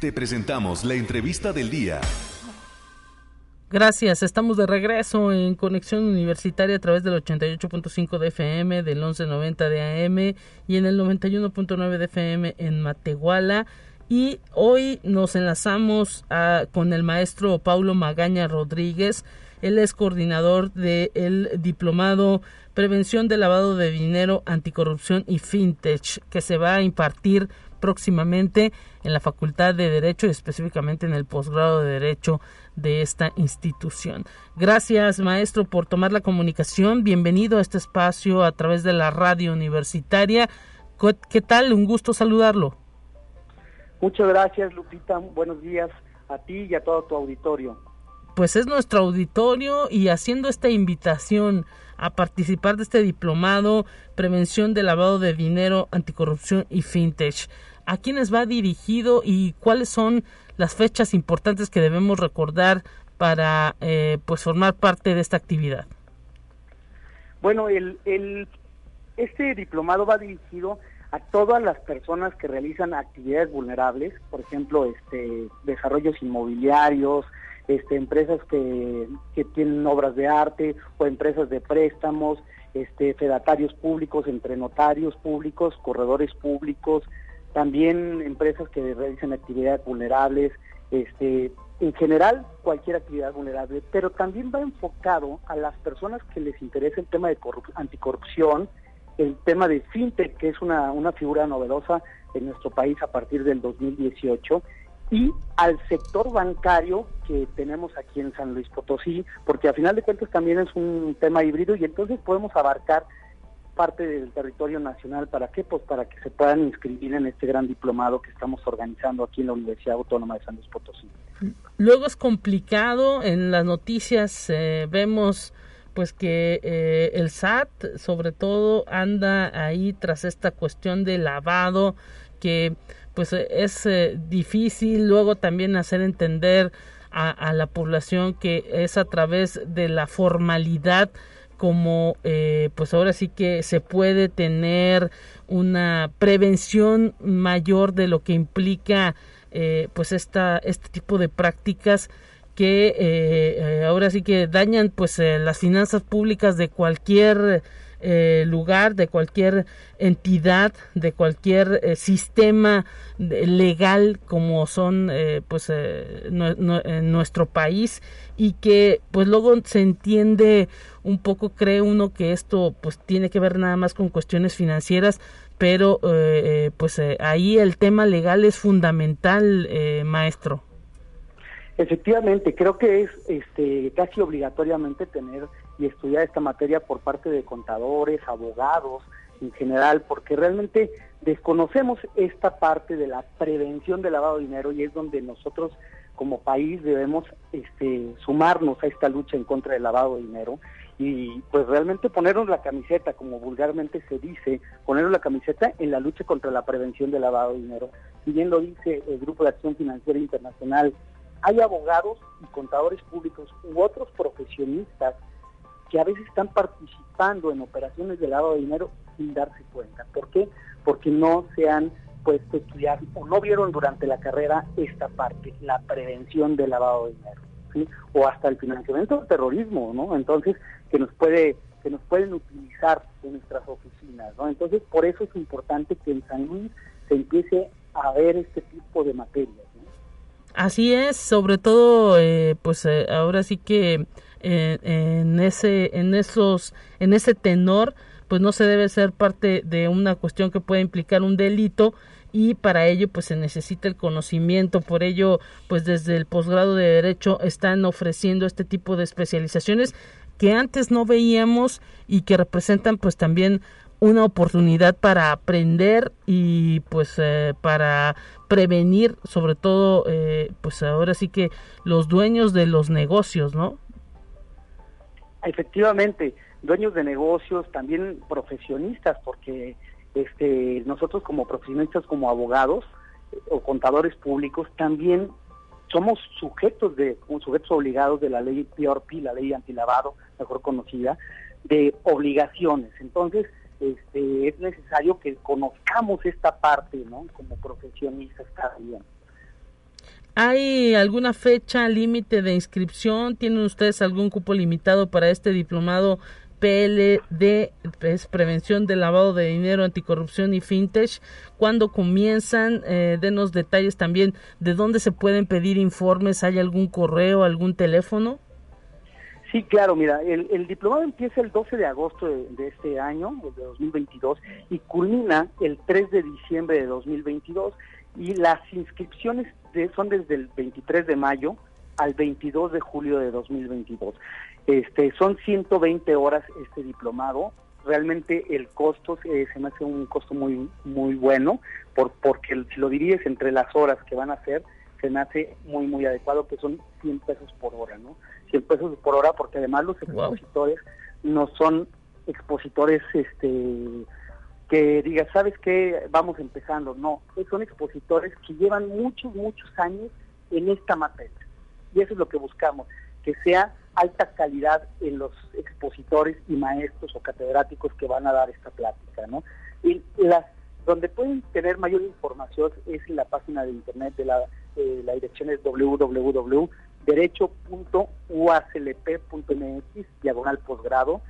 Te presentamos la entrevista del día. Gracias, estamos de regreso en Conexión Universitaria a través del 88.5 de FM, del 1190 de AM y en el 91.9 de FM en Matehuala. Y hoy nos enlazamos con el maestro Paulo Magaña Rodríguez. Él es coordinador del diplomado Prevención de Lavado de Dinero, Anticorrupción y Fintech, que se va a impartir próximamente en la Facultad de Derecho y específicamente en el posgrado de Derecho de esta institución. Gracias, maestro, por tomar la comunicación. Bienvenido a este espacio a través de la radio universitaria. ¿Qué tal? Un gusto saludarlo. Muchas gracias, Lupita. Buenos días a ti y a todo tu auditorio. Pues es nuestro auditorio y haciendo esta invitación a participar de este diplomado Prevención de Lavado de Dinero, Anticorrupción y Fintech. ¿A quiénes va dirigido y cuáles son las fechas importantes que debemos recordar para eh, pues formar parte de esta actividad? Bueno, el, el, este diplomado va dirigido a todas las personas que realizan actividades vulnerables, por ejemplo, este, desarrollos inmobiliarios, este, empresas que, que tienen obras de arte o empresas de préstamos, este, fedatarios públicos entre notarios públicos, corredores públicos, también empresas que realizan actividades vulnerables, este, en general cualquier actividad vulnerable, pero también va enfocado a las personas que les interesa el tema de anticorrupción, el tema de fintech, que es una, una figura novedosa en nuestro país a partir del 2018, y al sector bancario que tenemos aquí en San Luis Potosí, porque a final de cuentas también es un tema híbrido y entonces podemos abarcar parte del territorio nacional. ¿Para qué? Pues para que se puedan inscribir en este gran diplomado que estamos organizando aquí en la Universidad Autónoma de San Luis Potosí. Luego es complicado, en las noticias eh, vemos pues que eh, el SAT sobre todo anda ahí tras esta cuestión de lavado que pues es eh, difícil luego también hacer entender a, la población que es a través de la formalidad como eh, pues ahora sí que se puede tener una prevención mayor de lo que implica eh, pues esta este tipo de prácticas que eh, eh, ahora sí que dañan pues eh, las finanzas públicas de cualquier lugar, de cualquier entidad, de cualquier sistema legal como son pues en nuestro país. Y que pues luego se entiende un poco cree uno que esto pues tiene que ver nada más con cuestiones financieras pero pues ahí el tema legal es fundamental maestro Efectivamente, creo que es este, casi obligatoriamente tener y estudiar esta materia por parte de contadores, abogados en general, porque realmente desconocemos esta parte de la prevención del lavado de dinero y es donde nosotros como país debemos este, sumarnos a esta lucha en contra del lavado de dinero y pues realmente ponernos la camiseta, como vulgarmente se dice, ponernos la camiseta en la lucha contra la prevención del lavado de dinero. Si bien lo dice el Grupo de Acción Financiera Internacional, hay abogados y contadores públicos u otros profesionistas que a veces están participando en operaciones de lavado de dinero sin darse cuenta. ¿Por qué? Porque no se han puesto a estudiar o no vieron durante la carrera esta parte, la prevención del lavado de dinero, o hasta el financiamiento del terrorismo, ¿no? Entonces, que nos puede que nos pueden utilizar en nuestras oficinas, ¿no? Entonces, por eso es importante que en San Luis se empiece a ver este tipo de materias. Así es, sobre todo, eh, pues eh, ahora sí que eh, en ese, en esos, en ese tenor, pues no se debe ser parte de una cuestión que pueda implicar un delito y para ello pues se necesita el conocimiento. Por ello pues desde el posgrado de derecho están ofreciendo este tipo de especializaciones que antes no veíamos y que representan pues también una oportunidad para aprender y pues eh, para prevenir sobre todo eh, pues ahora sí que los dueños de los negocios no efectivamente dueños de negocios también profesionistas porque este nosotros como profesionistas como abogados eh, o contadores públicos también somos sujetos de sujetos obligados de la ley PRP, la ley antilavado, mejor conocida, de obligaciones. Entonces, este, es necesario que conozcamos esta parte, ¿no? Como profesionistas también. ¿Hay alguna fecha límite de inscripción? ¿Tienen ustedes algún cupo limitado para este diplomado PLD, es Prevención del Lavado de Dinero, Anticorrupción y Fintech? ¿Cuándo comienzan? Eh, denos detalles también de dónde se pueden pedir informes. ¿Hay algún correo, algún teléfono? Sí, claro, mira, el, diplomado empieza el 12 de agosto de, este año, de 2022, y culmina el 3 de diciembre de 2022, y las inscripciones son desde el 23 de mayo al 22 de julio de 2022. Este, son 120 horas este diplomado, realmente el costo eh, se me hace un costo muy muy bueno, por, porque si lo divides entre las horas que van a hacer, se me hace muy muy adecuado, que son 100 pesos por hora, ¿no? 100 pesos por hora porque además los expositores no son expositores este que diga, ¿sabes qué? Vamos empezando. No, son expositores que llevan muchos, muchos años en esta materia. Y eso es lo que buscamos, que sea alta calidad en los expositores y maestros o catedráticos que van a dar esta plática, ¿no? Y las donde pueden tener mayor información es en la página de internet de la, eh, la dirección es www derecho.uaclp.mx, diagonal posgrado.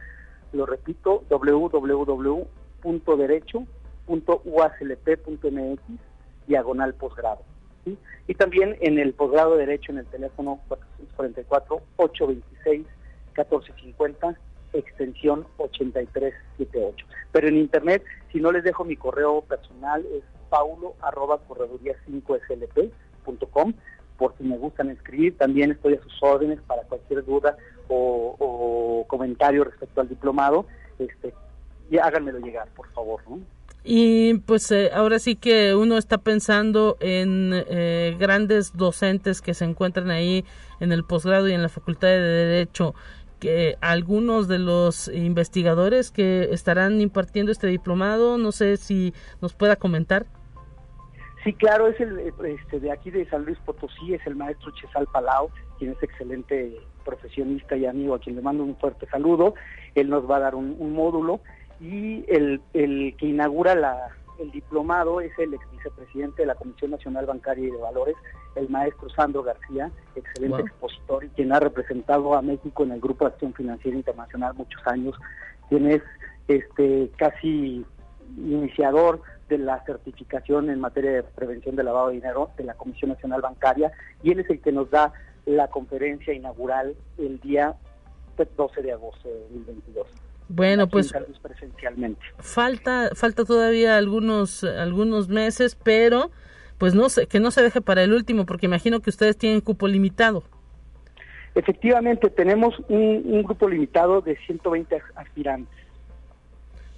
Lo repito, www.derecho.uaclp.mx, diagonal posgrado. Y también en el posgrado de Derecho en el teléfono 444-826-1450, extensión 8378. Pero en internet, si no les dejo mi correo personal, es paulo arroba correduría 5slp.com por si me gustan escribir, también estoy a sus órdenes para cualquier duda o, comentario respecto al diplomado, este, y háganmelo llegar, por favor, Y pues eh, ahora sí que uno está pensando en eh, grandes docentes que se encuentran ahí en el posgrado y en la Facultad de Derecho, que algunos de los investigadores que estarán impartiendo este diplomado, no sé si nos pueda comentar. Sí, claro, es el este, de aquí de San Luis Potosí, es el maestro Chesal Palau, quien es excelente profesionista y amigo, a quien le mando un fuerte saludo. Él nos va a dar un, módulo. Y el, el que inaugura la, el diplomado es el ex vicepresidente de la Comisión Nacional Bancaria y de Valores, el maestro Sandro García, excelente expositor y quien ha representado a México en el Grupo de Acción Financiera Internacional muchos años, quien es este casi iniciador de la certificación en materia de prevención del lavado de dinero de la Comisión Nacional Bancaria y él es el que nos da la conferencia inaugural el día 12 de agosto de 2022. Bueno, pues presencialmente. Falta falta todavía algunos algunos meses, pero pues no sé, que no se deje para el último porque imagino que ustedes tienen cupo limitado. Efectivamente, tenemos un, un grupo limitado de 120 aspirantes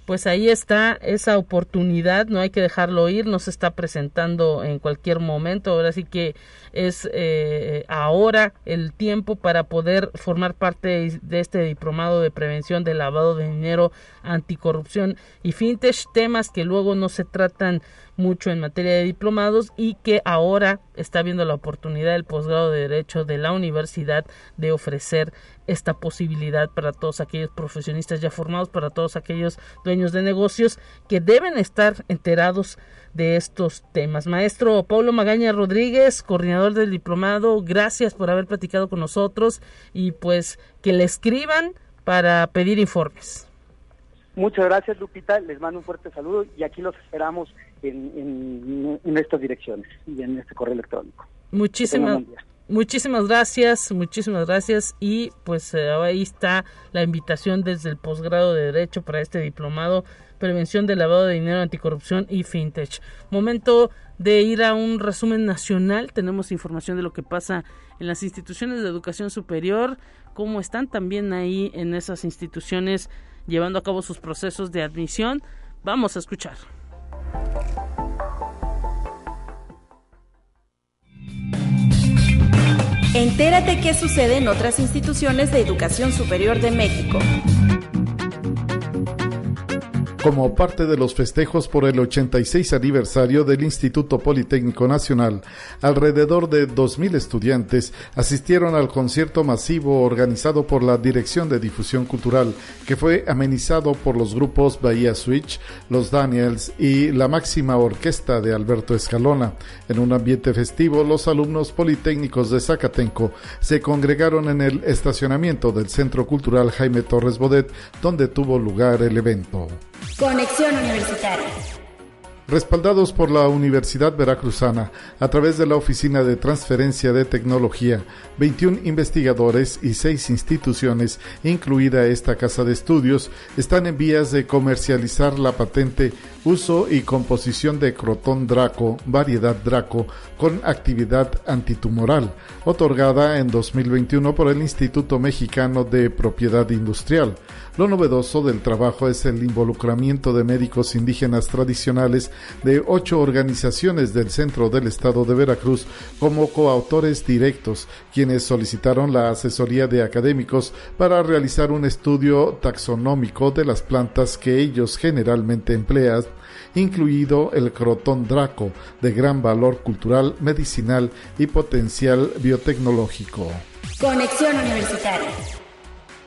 pues ahí está esa oportunidad, no hay que dejarlo ir, no se está presentando en cualquier momento, ahora sí que es eh, ahora el tiempo para poder formar parte de este diplomado de prevención del lavado de dinero, anticorrupción y fintech, temas que luego no se tratan mucho en materia de diplomados y que ahora está viendo la oportunidad del posgrado de Derecho de la universidad de ofrecer esta posibilidad para todos aquellos profesionistas ya formados, para todos aquellos dueños de negocios que deben estar enterados de estos temas. Maestro Pablo Magaña Rodríguez, coordinador del diplomado, gracias por haber platicado con nosotros y pues que le escriban para pedir informes. Muchas gracias Lupita, les mando un fuerte saludo y aquí los esperamos en, en, estas direcciones y en este correo electrónico. Muchísimas Muchísimas gracias, muchísimas gracias y pues eh, ahí está la invitación desde el posgrado de Derecho para este diplomado Prevención del Lavado de Dinero, Anticorrupción y FinTech. Momento de ir a un resumen nacional. Tenemos información de lo que pasa en las instituciones de educación superior, cómo están también ahí en esas instituciones llevando a cabo sus procesos de admisión. Vamos a escuchar. Entérate qué sucede en otras instituciones de educación superior de México como parte de los festejos por el 86 aniversario del Instituto Politécnico Nacional, alrededor de 2.000 estudiantes asistieron al concierto masivo organizado por la Dirección de Difusión Cultural, que fue amenizado por los grupos Bahía Switch, Los Daniels y la máxima orquesta de Alberto Escalona. En un ambiente festivo, los alumnos politécnicos de Zacatenco se congregaron en el estacionamiento del Centro Cultural Jaime Torres Bodet, donde tuvo lugar el evento. Conexión Universitaria. Respaldados por la Universidad Veracruzana a través de la Oficina de Transferencia de Tecnología, 21 investigadores y 6 instituciones, incluida esta casa de estudios, están en vías de comercializar la patente uso y composición de Crotón Draco, variedad Draco, con actividad antitumoral, otorgada en 2021 por el Instituto Mexicano de Propiedad Industrial. Lo novedoso del trabajo es el involucramiento de médicos indígenas tradicionales de ocho organizaciones del centro del estado de Veracruz como coautores directos, quienes solicitaron la asesoría de académicos para realizar un estudio taxonómico de las plantas que ellos generalmente emplean incluido el crotón draco, de gran valor cultural, medicinal y potencial biotecnológico. Conexión Universitaria.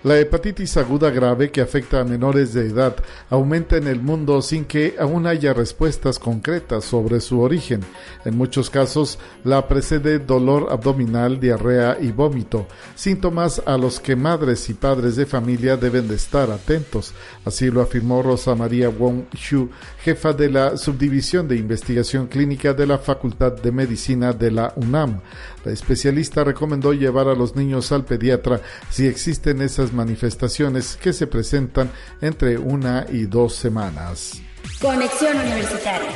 La hepatitis aguda grave que afecta a menores de edad aumenta en el mundo sin que aún haya respuestas concretas sobre su origen. En muchos casos la precede dolor abdominal, diarrea y vómito, síntomas a los que madres y padres de familia deben de estar atentos. Así lo afirmó Rosa María Wong Xu, jefa de la Subdivisión de Investigación Clínica de la Facultad de Medicina de la UNAM. La especialista recomendó llevar a los niños al pediatra si existen esas manifestaciones que se presentan entre una y dos semanas. Conexión Universitaria.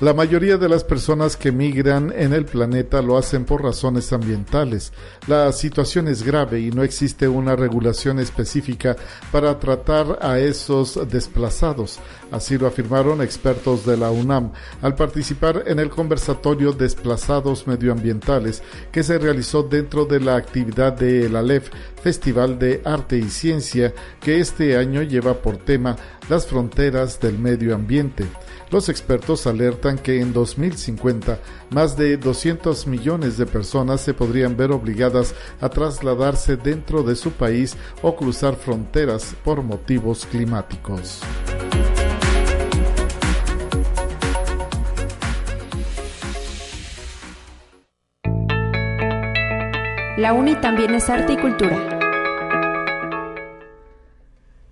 La mayoría de las personas que migran en el planeta lo hacen por razones ambientales. La situación es grave y no existe una regulación específica para tratar a esos desplazados. Así lo afirmaron expertos de la UNAM al participar en el conversatorio Desplazados Medioambientales que se realizó dentro de la actividad de el ALEF, Festival de Arte y Ciencia, que este año lleva por tema las fronteras del medio ambiente. Los expertos alertan que en 2050 más de 200 millones de personas se podrían ver obligadas a trasladarse dentro de su país o cruzar fronteras por motivos climáticos. La UNI también es arte y cultura.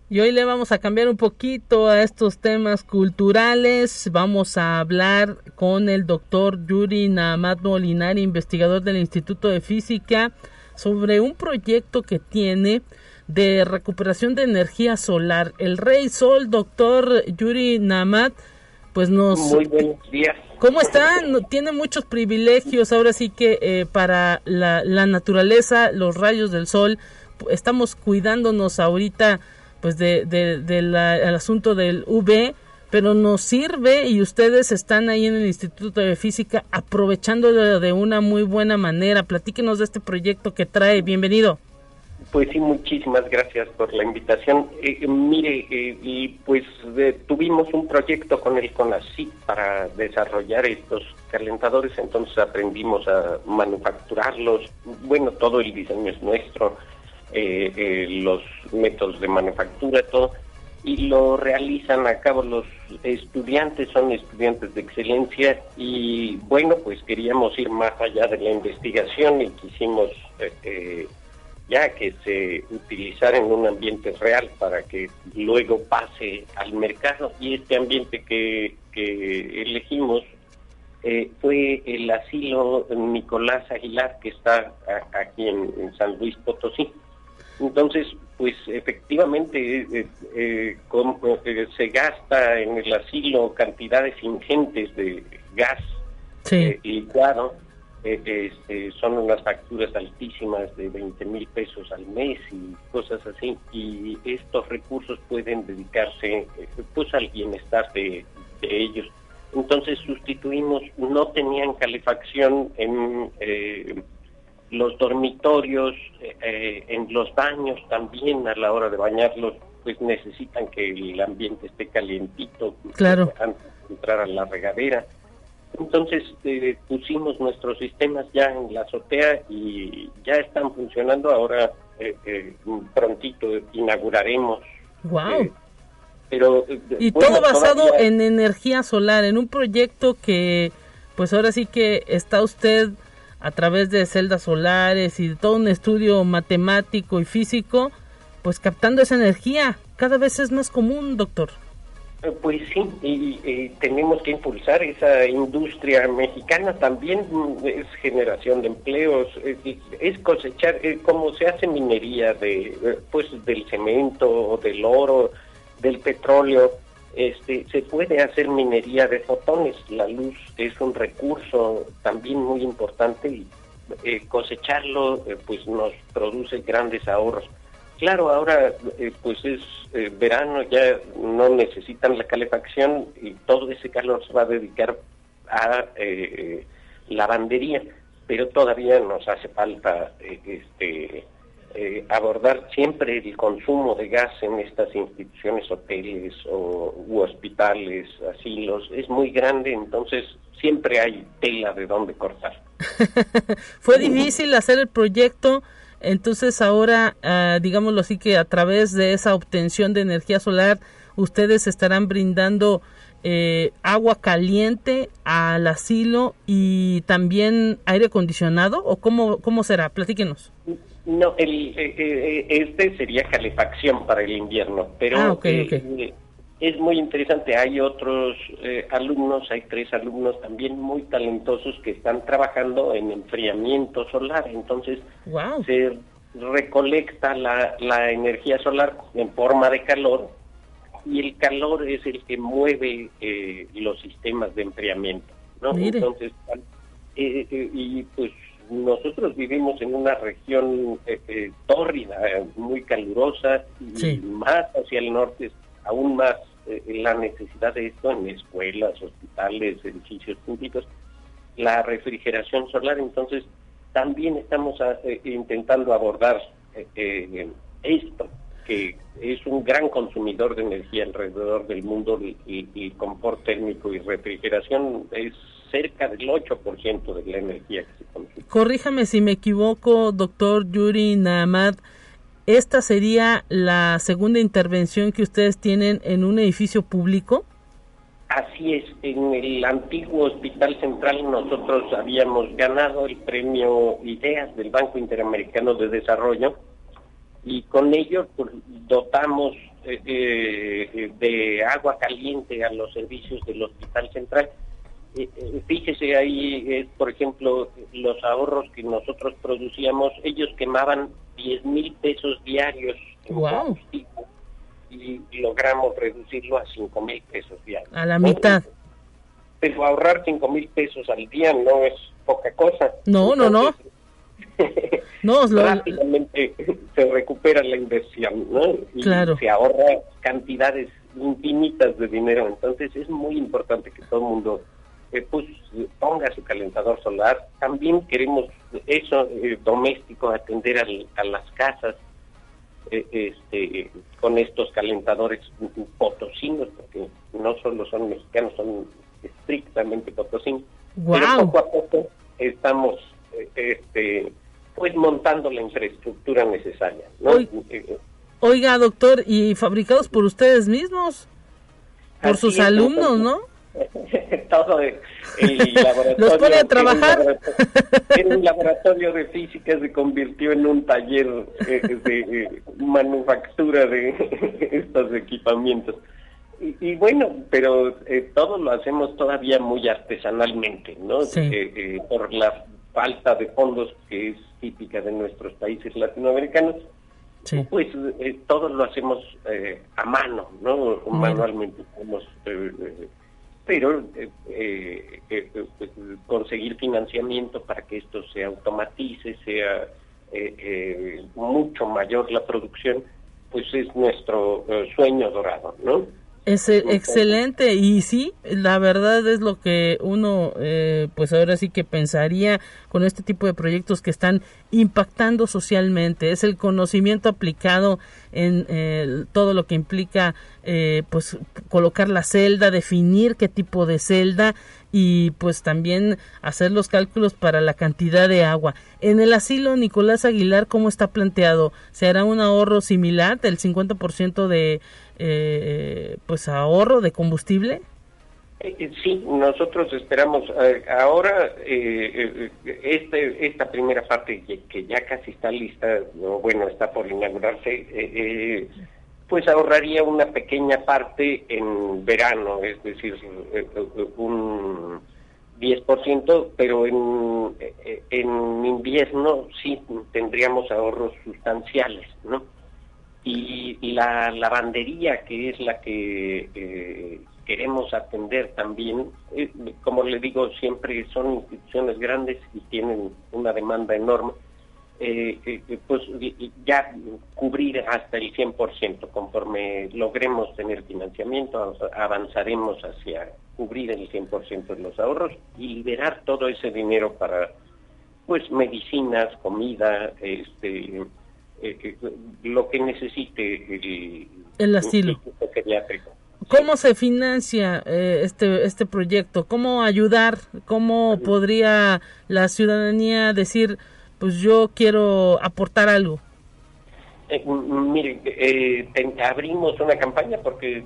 Y hoy le vamos a cambiar un poquito a estos temas culturales. Vamos a hablar con el doctor Yuri Namat Molinari, investigador del Instituto de Física, sobre un proyecto que tiene de recuperación de energía solar. El Rey Sol, doctor Yuri Namat, pues nos... Muy buenos días. ¿Cómo está? Tiene muchos privilegios ahora sí que eh, para la, la naturaleza, los rayos del sol. Estamos cuidándonos ahorita pues de, del asunto del V, pero nos sirve y ustedes están ahí en el Instituto de Física aprovechando de, una muy buena manera. Platíquenos de este proyecto que trae. Bienvenido. Pues sí, muchísimas gracias por la invitación. Eh, eh, mire, eh, y pues tuvimos un proyecto con el CONACYT para desarrollar estos calentadores, entonces aprendimos a manufacturarlos. Bueno, todo el diseño es nuestro los métodos de manufactura, todo, y lo realizan a cabo los estudiantes, son estudiantes de excelencia y bueno, pues queríamos ir más allá de la investigación y quisimos ya que se utilizara en un ambiente real para que luego pase al mercado y este ambiente que, elegimos eh, fue el asilo Nicolás Aguilar que está aquí en, San Luis Potosí. Entonces, pues efectivamente eh, eh, se gasta en el asilo cantidades ingentes de gas sí. licuado eh, este, son unas facturas altísimas de 20 mil pesos al mes y cosas así, y estos recursos pueden dedicarse eh, pues al bienestar de, ellos. Entonces sustituimos, no tenían calefacción en eh, los dormitorios, en los baños también a la hora de bañarlos, pues necesitan que el ambiente esté calientito claro. antes de entrar a la regadera entonces eh, pusimos nuestros sistemas ya en la azotea y ya están funcionando. Ahora eh, eh, prontito inauguraremos. Wow. pero y todo basado en energía solar, en un proyecto que, pues ahora sí que está usted a través de celdas solares y de todo un estudio matemático y físico, pues captando esa energía. Cada vez es más común, doctor. Eh, pues sí, y, tenemos que impulsar esa industria mexicana también, mm, es generación de empleos, es, cosechar, eh, como se hace minería de, eh, pues del cemento, del oro, del petróleo, este, se puede hacer minería de fotones, la luz es un recurso también muy importante y cosecharlo pues nos produce grandes ahorros. Claro, ahora eh, pues es eh, verano, ya no necesitan la calefacción y todo ese calor se va a dedicar a eh, lavandería, pero todavía nos hace falta este, abordar siempre el consumo de gas en estas instituciones, hoteles o, u hospitales, asilos, es muy grande, entonces siempre hay tela de dónde cortar. Fue difícil hacer el proyecto entonces ahora, uh, digámoslo así, que a través de esa obtención de energía solar, ustedes estarán brindando eh, agua caliente al asilo y también aire acondicionado o cómo, cómo será? Platíquenos. No, el, eh, eh, este sería calefacción para el invierno, pero ah, es muy interesante. Hay otros eh, alumnos, hay tres alumnos también muy talentosos que están trabajando en enfriamiento solar. Entonces se recolecta la, la energía solar en forma de calor y el calor es el que mueve eh, los sistemas de enfriamiento. ¿no? Entonces, eh, y pues nosotros vivimos en una región tórrida, muy calurosa, y más hacia el norte aún más eh, la necesidad de esto en escuelas, hospitales, edificios públicos, la refrigeración solar. Entonces, también estamos ah, eh, intentando abordar eh, esto, que es un gran consumidor de energía alrededor del mundo y, y confort térmico y refrigeración es cerca del 8% de la energía que se consume. Corríjame si me equivoco, doctor Yuri Namad. ¿Esta sería la segunda intervención que ustedes tienen en un edificio público? Así es, en el antiguo Hospital Central nosotros habíamos ganado el premio Ideas del Banco Interamericano de Desarrollo y con ello pues, dotamos eh, eh, de agua caliente a los servicios del Hospital Central. Eh, fíjese ahí, por ejemplo, los ahorros que nosotros producíamos, ellos quemaban 10 mil pesos diarios wow. y logramos reducirlo a 5 mil pesos diarios. A la mitad. Pero ahorrar 5 mil pesos al día no es poca cosa. No, no, no. no rápidamente se recupera la inversión, ¿no? Y se ahorra cantidades infinitas de dinero. Entonces es muy importante que todo el mundo pues ponga su calentador solar. También queremos eso eh, doméstico, atender a las casas eh, este, con estos calentadores potosinos, porque no solo son mexicanos, son estrictamente potosinos. Pero poco a poco estamos eh, este, pues montando la infraestructura necesaria. ¿no? Oiga, doctor, ¿y fabricados por ustedes mismos? Por sus alumnos, ¿no? todo el, laboratorio. Los pone a trabajar. En un laboratorio de física se convirtió en un taller eh, de eh, manufactura de estos equipamientos. Y, bueno, pero eh, todo lo hacemos todavía muy artesanalmente, ¿no? por la falta de fondos que es típica de nuestros países latinoamericanos. Pues todo lo hacemos a mano, ¿no? Manualmente. Hemos, pero eh, eh, eh, conseguir financiamiento para que esto se automatice, sea mucho mayor la producción, pues es nuestro sueño dorado, ¿no? Es excelente y sí, la verdad es lo que uno, eh, pues ahora sí que pensaría con este tipo de proyectos que están impactando socialmente. Es el conocimiento aplicado en eh, todo lo que implica, eh, pues colocar la celda, definir qué tipo de celda y pues también hacer los cálculos para la cantidad de agua. En el asilo Nicolás Aguilar, ¿cómo está planteado? ¿Se hará un ahorro similar del 50% de eh, pues ahorro de combustible? Eh, sí, nosotros esperamos eh, ahora eh, este, esta primera parte que, ya casi está lista, o bueno, está por inaugurarse, pues ahorraría una pequeña parte en verano, es decir, un 10%, pero en, en invierno sí tendríamos ahorros sustanciales, ¿no? Y la lavandería, que es la que eh, queremos atender también, eh, como le digo, siempre son instituciones grandes y tienen una demanda enorme, eh, pues ya cubrir hasta el 100%, conforme logremos tener financiamiento, avanzaremos hacia cubrir el 100% de los ahorros y liberar todo ese dinero para pues medicinas, comida, este eh, eh, lo que necesite el, asilo. ¿Cómo se financia eh, este, este proyecto? ¿Cómo ayudar? ¿Cómo podría la ciudadanía decir, pues yo quiero aportar algo? Eh, mire, abrimos una campaña porque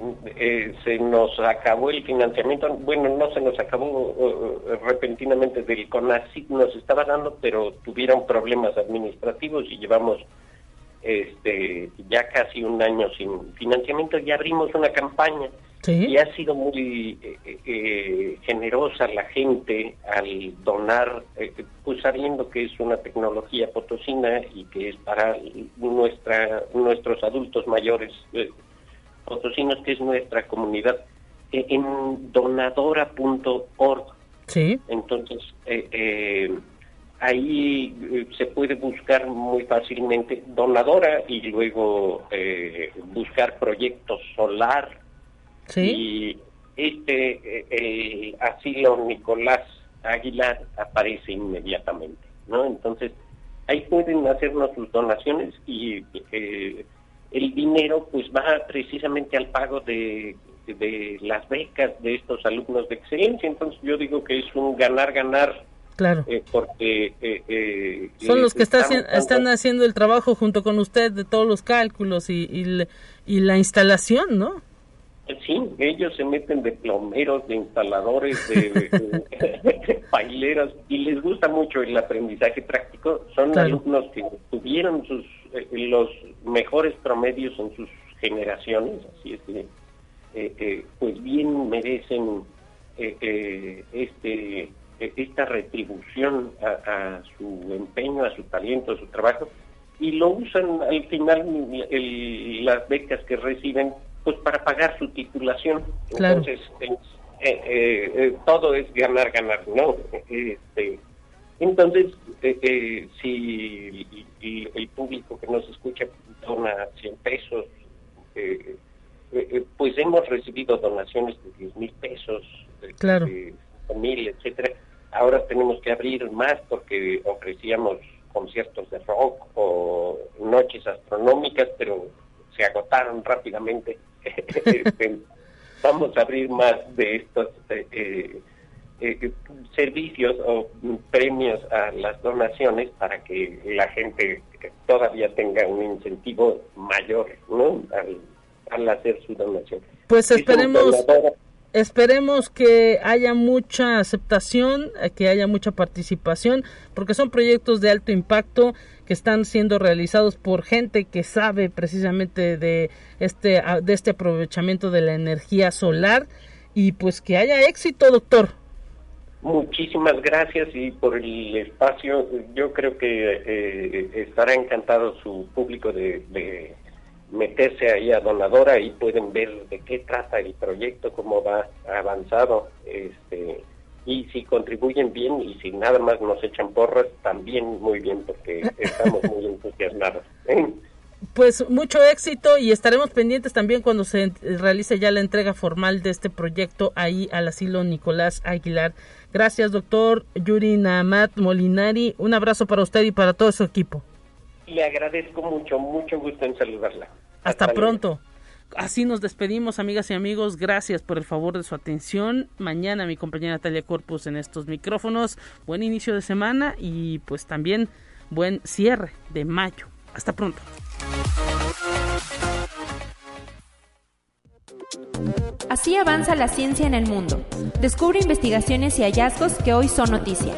se nos acabó el financiamiento, bueno, no se nos acabó repentinamente del CONACYT, nos estaba dando, pero tuvieron problemas administrativos y llevamos este, ya casi un año sin financiamiento y abrimos una campaña y ha sido muy eh, eh, generosa la gente al donar, eh, pues sabiendo que es una tecnología potosina y que es para nuestra nuestros adultos mayores potosinos, que es nuestra comunidad, en donadora.org. Sí. Entonces, eh, ahí eh, se puede buscar muy fácilmente donadora y luego eh, buscar proyectos solar. Y este, eh, asilo Nicolás Aguilar aparece inmediatamente, ¿no? Entonces, ahí pueden hacernos sus donaciones y el dinero pues va precisamente al pago de, de las becas de estos alumnos de excelencia. Entonces, yo digo que es un ganar-ganar Claro. Eh, porque eh, eh, son los que están haciendo el trabajo junto con usted de todos los cálculos y, y, la instalación, ¿no? Sí, ellos se meten de plomeros, de instaladores, de, baileros y les gusta mucho el aprendizaje práctico. Son alumnos que tuvieron sus los mejores promedios en sus generaciones, así es que pues bien merecen este esta retribución a, su empeño, a su talento, a su trabajo, y lo usan al final las becas que reciben pues para pagar su titulación. Entonces, eh, eh, eh, todo es ganar, ganar, ¿no? Este, entonces, si el, público que nos escucha dona 100 pesos, pues hemos recibido donaciones de 10 mil pesos, claro. de, mil, etcétera Ahora tenemos que abrir más porque ofrecíamos conciertos de rock o noches astronómicas, pero se agotaron rápidamente. Este, vamos a abrir más de estos eh, eh, servicios o premios a las donaciones para que la gente todavía tenga un incentivo mayor ¿no? al, hacer su donación. Pues esperemos esperemos que haya mucha aceptación, que haya mucha participación, porque son proyectos de alto impacto que están siendo realizados por gente que sabe precisamente de este de este aprovechamiento de la energía solar y pues que haya éxito, doctor. Muchísimas gracias y por el espacio. Yo creo que eh, estará encantado su público de, meterse ahí a Donadora y pueden ver de qué trata el proyecto, cómo va avanzado. Este, y si contribuyen bien y si nada más nos echan porras, también muy bien porque estamos muy entusiasmados. ¿eh? pues mucho éxito y estaremos pendientes también cuando se realice ya la entrega formal de este proyecto ahí al asilo Nicolás Aguilar. Gracias, doctor Yuri Namat Molinari. Un abrazo para usted y para todo su equipo. Le agradezco mucho, mucho gusto en saludarla. Hasta, pronto. Así nos despedimos, amigas y amigos. Gracias por el favor de su atención. Mañana mi compañera Natalia Corpus en estos micrófonos. Buen inicio de semana y pues también buen cierre de mayo. Hasta pronto. Así avanza la ciencia en el mundo. Descubre investigaciones y hallazgos que hoy son noticia.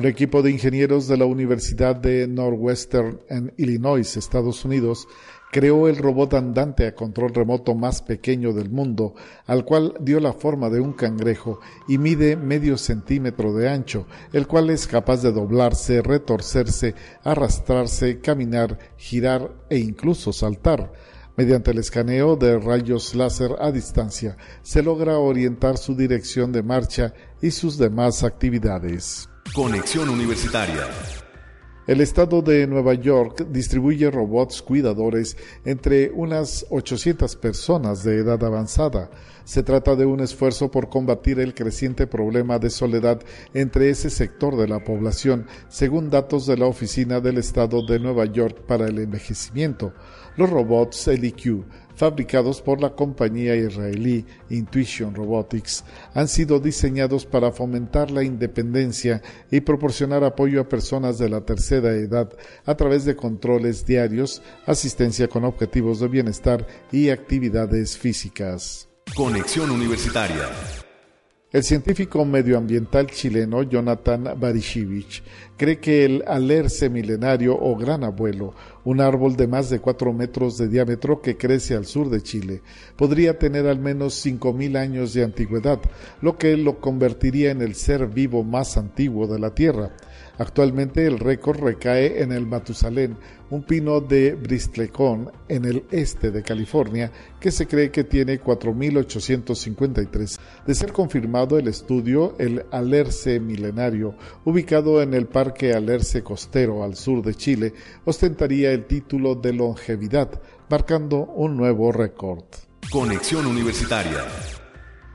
Un equipo de ingenieros de la Universidad de Northwestern en Illinois, Estados Unidos, creó el robot andante a control remoto más pequeño del mundo, al cual dio la forma de un cangrejo y mide medio centímetro de ancho, el cual es capaz de doblarse, retorcerse, arrastrarse, caminar, girar e incluso saltar. Mediante el escaneo de rayos láser a distancia, se logra orientar su dirección de marcha y sus demás actividades. Conexión Universitaria el estado de Nueva York distribuye robots cuidadores entre unas 800 personas de edad avanzada. Se trata de un esfuerzo por combatir el creciente problema de soledad entre ese sector de la población, según datos de la Oficina del Estado de Nueva York para el Envejecimiento. Los robots LIQ fabricados por la compañía israelí Intuition Robotics, han sido diseñados para fomentar la independencia y proporcionar apoyo a personas de la tercera edad a través de controles diarios, asistencia con objetivos de bienestar y actividades físicas. Conexión Universitaria el científico medioambiental chileno Jonathan Barishevich cree que el alerce milenario o gran abuelo, un árbol de más de cuatro metros de diámetro que crece al sur de Chile, podría tener al menos cinco mil años de antigüedad, lo que lo convertiría en el ser vivo más antiguo de la Tierra. Actualmente el récord recae en el Matusalén, un pino de Bristlecone en el este de California que se cree que tiene 4.853. De ser confirmado el estudio, el Alerce milenario, ubicado en el Parque Alerce Costero al sur de Chile, ostentaría el título de longevidad, marcando un nuevo récord. Conexión Universitaria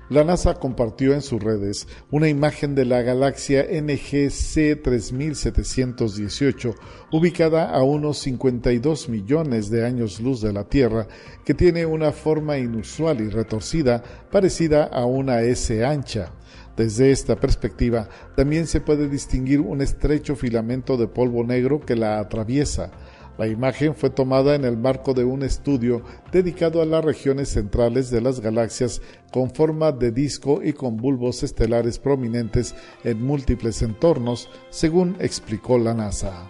la NASA compartió en sus redes una imagen de la galaxia NGC 3718, ubicada a unos 52 millones de años luz de la Tierra, que tiene una forma inusual y retorcida parecida a una S ancha. Desde esta perspectiva, también se puede distinguir un estrecho filamento de polvo negro que la atraviesa. La imagen fue tomada en el marco de un estudio dedicado a las regiones centrales de las galaxias con forma de disco y con bulbos estelares prominentes en múltiples entornos, según explicó la NASA.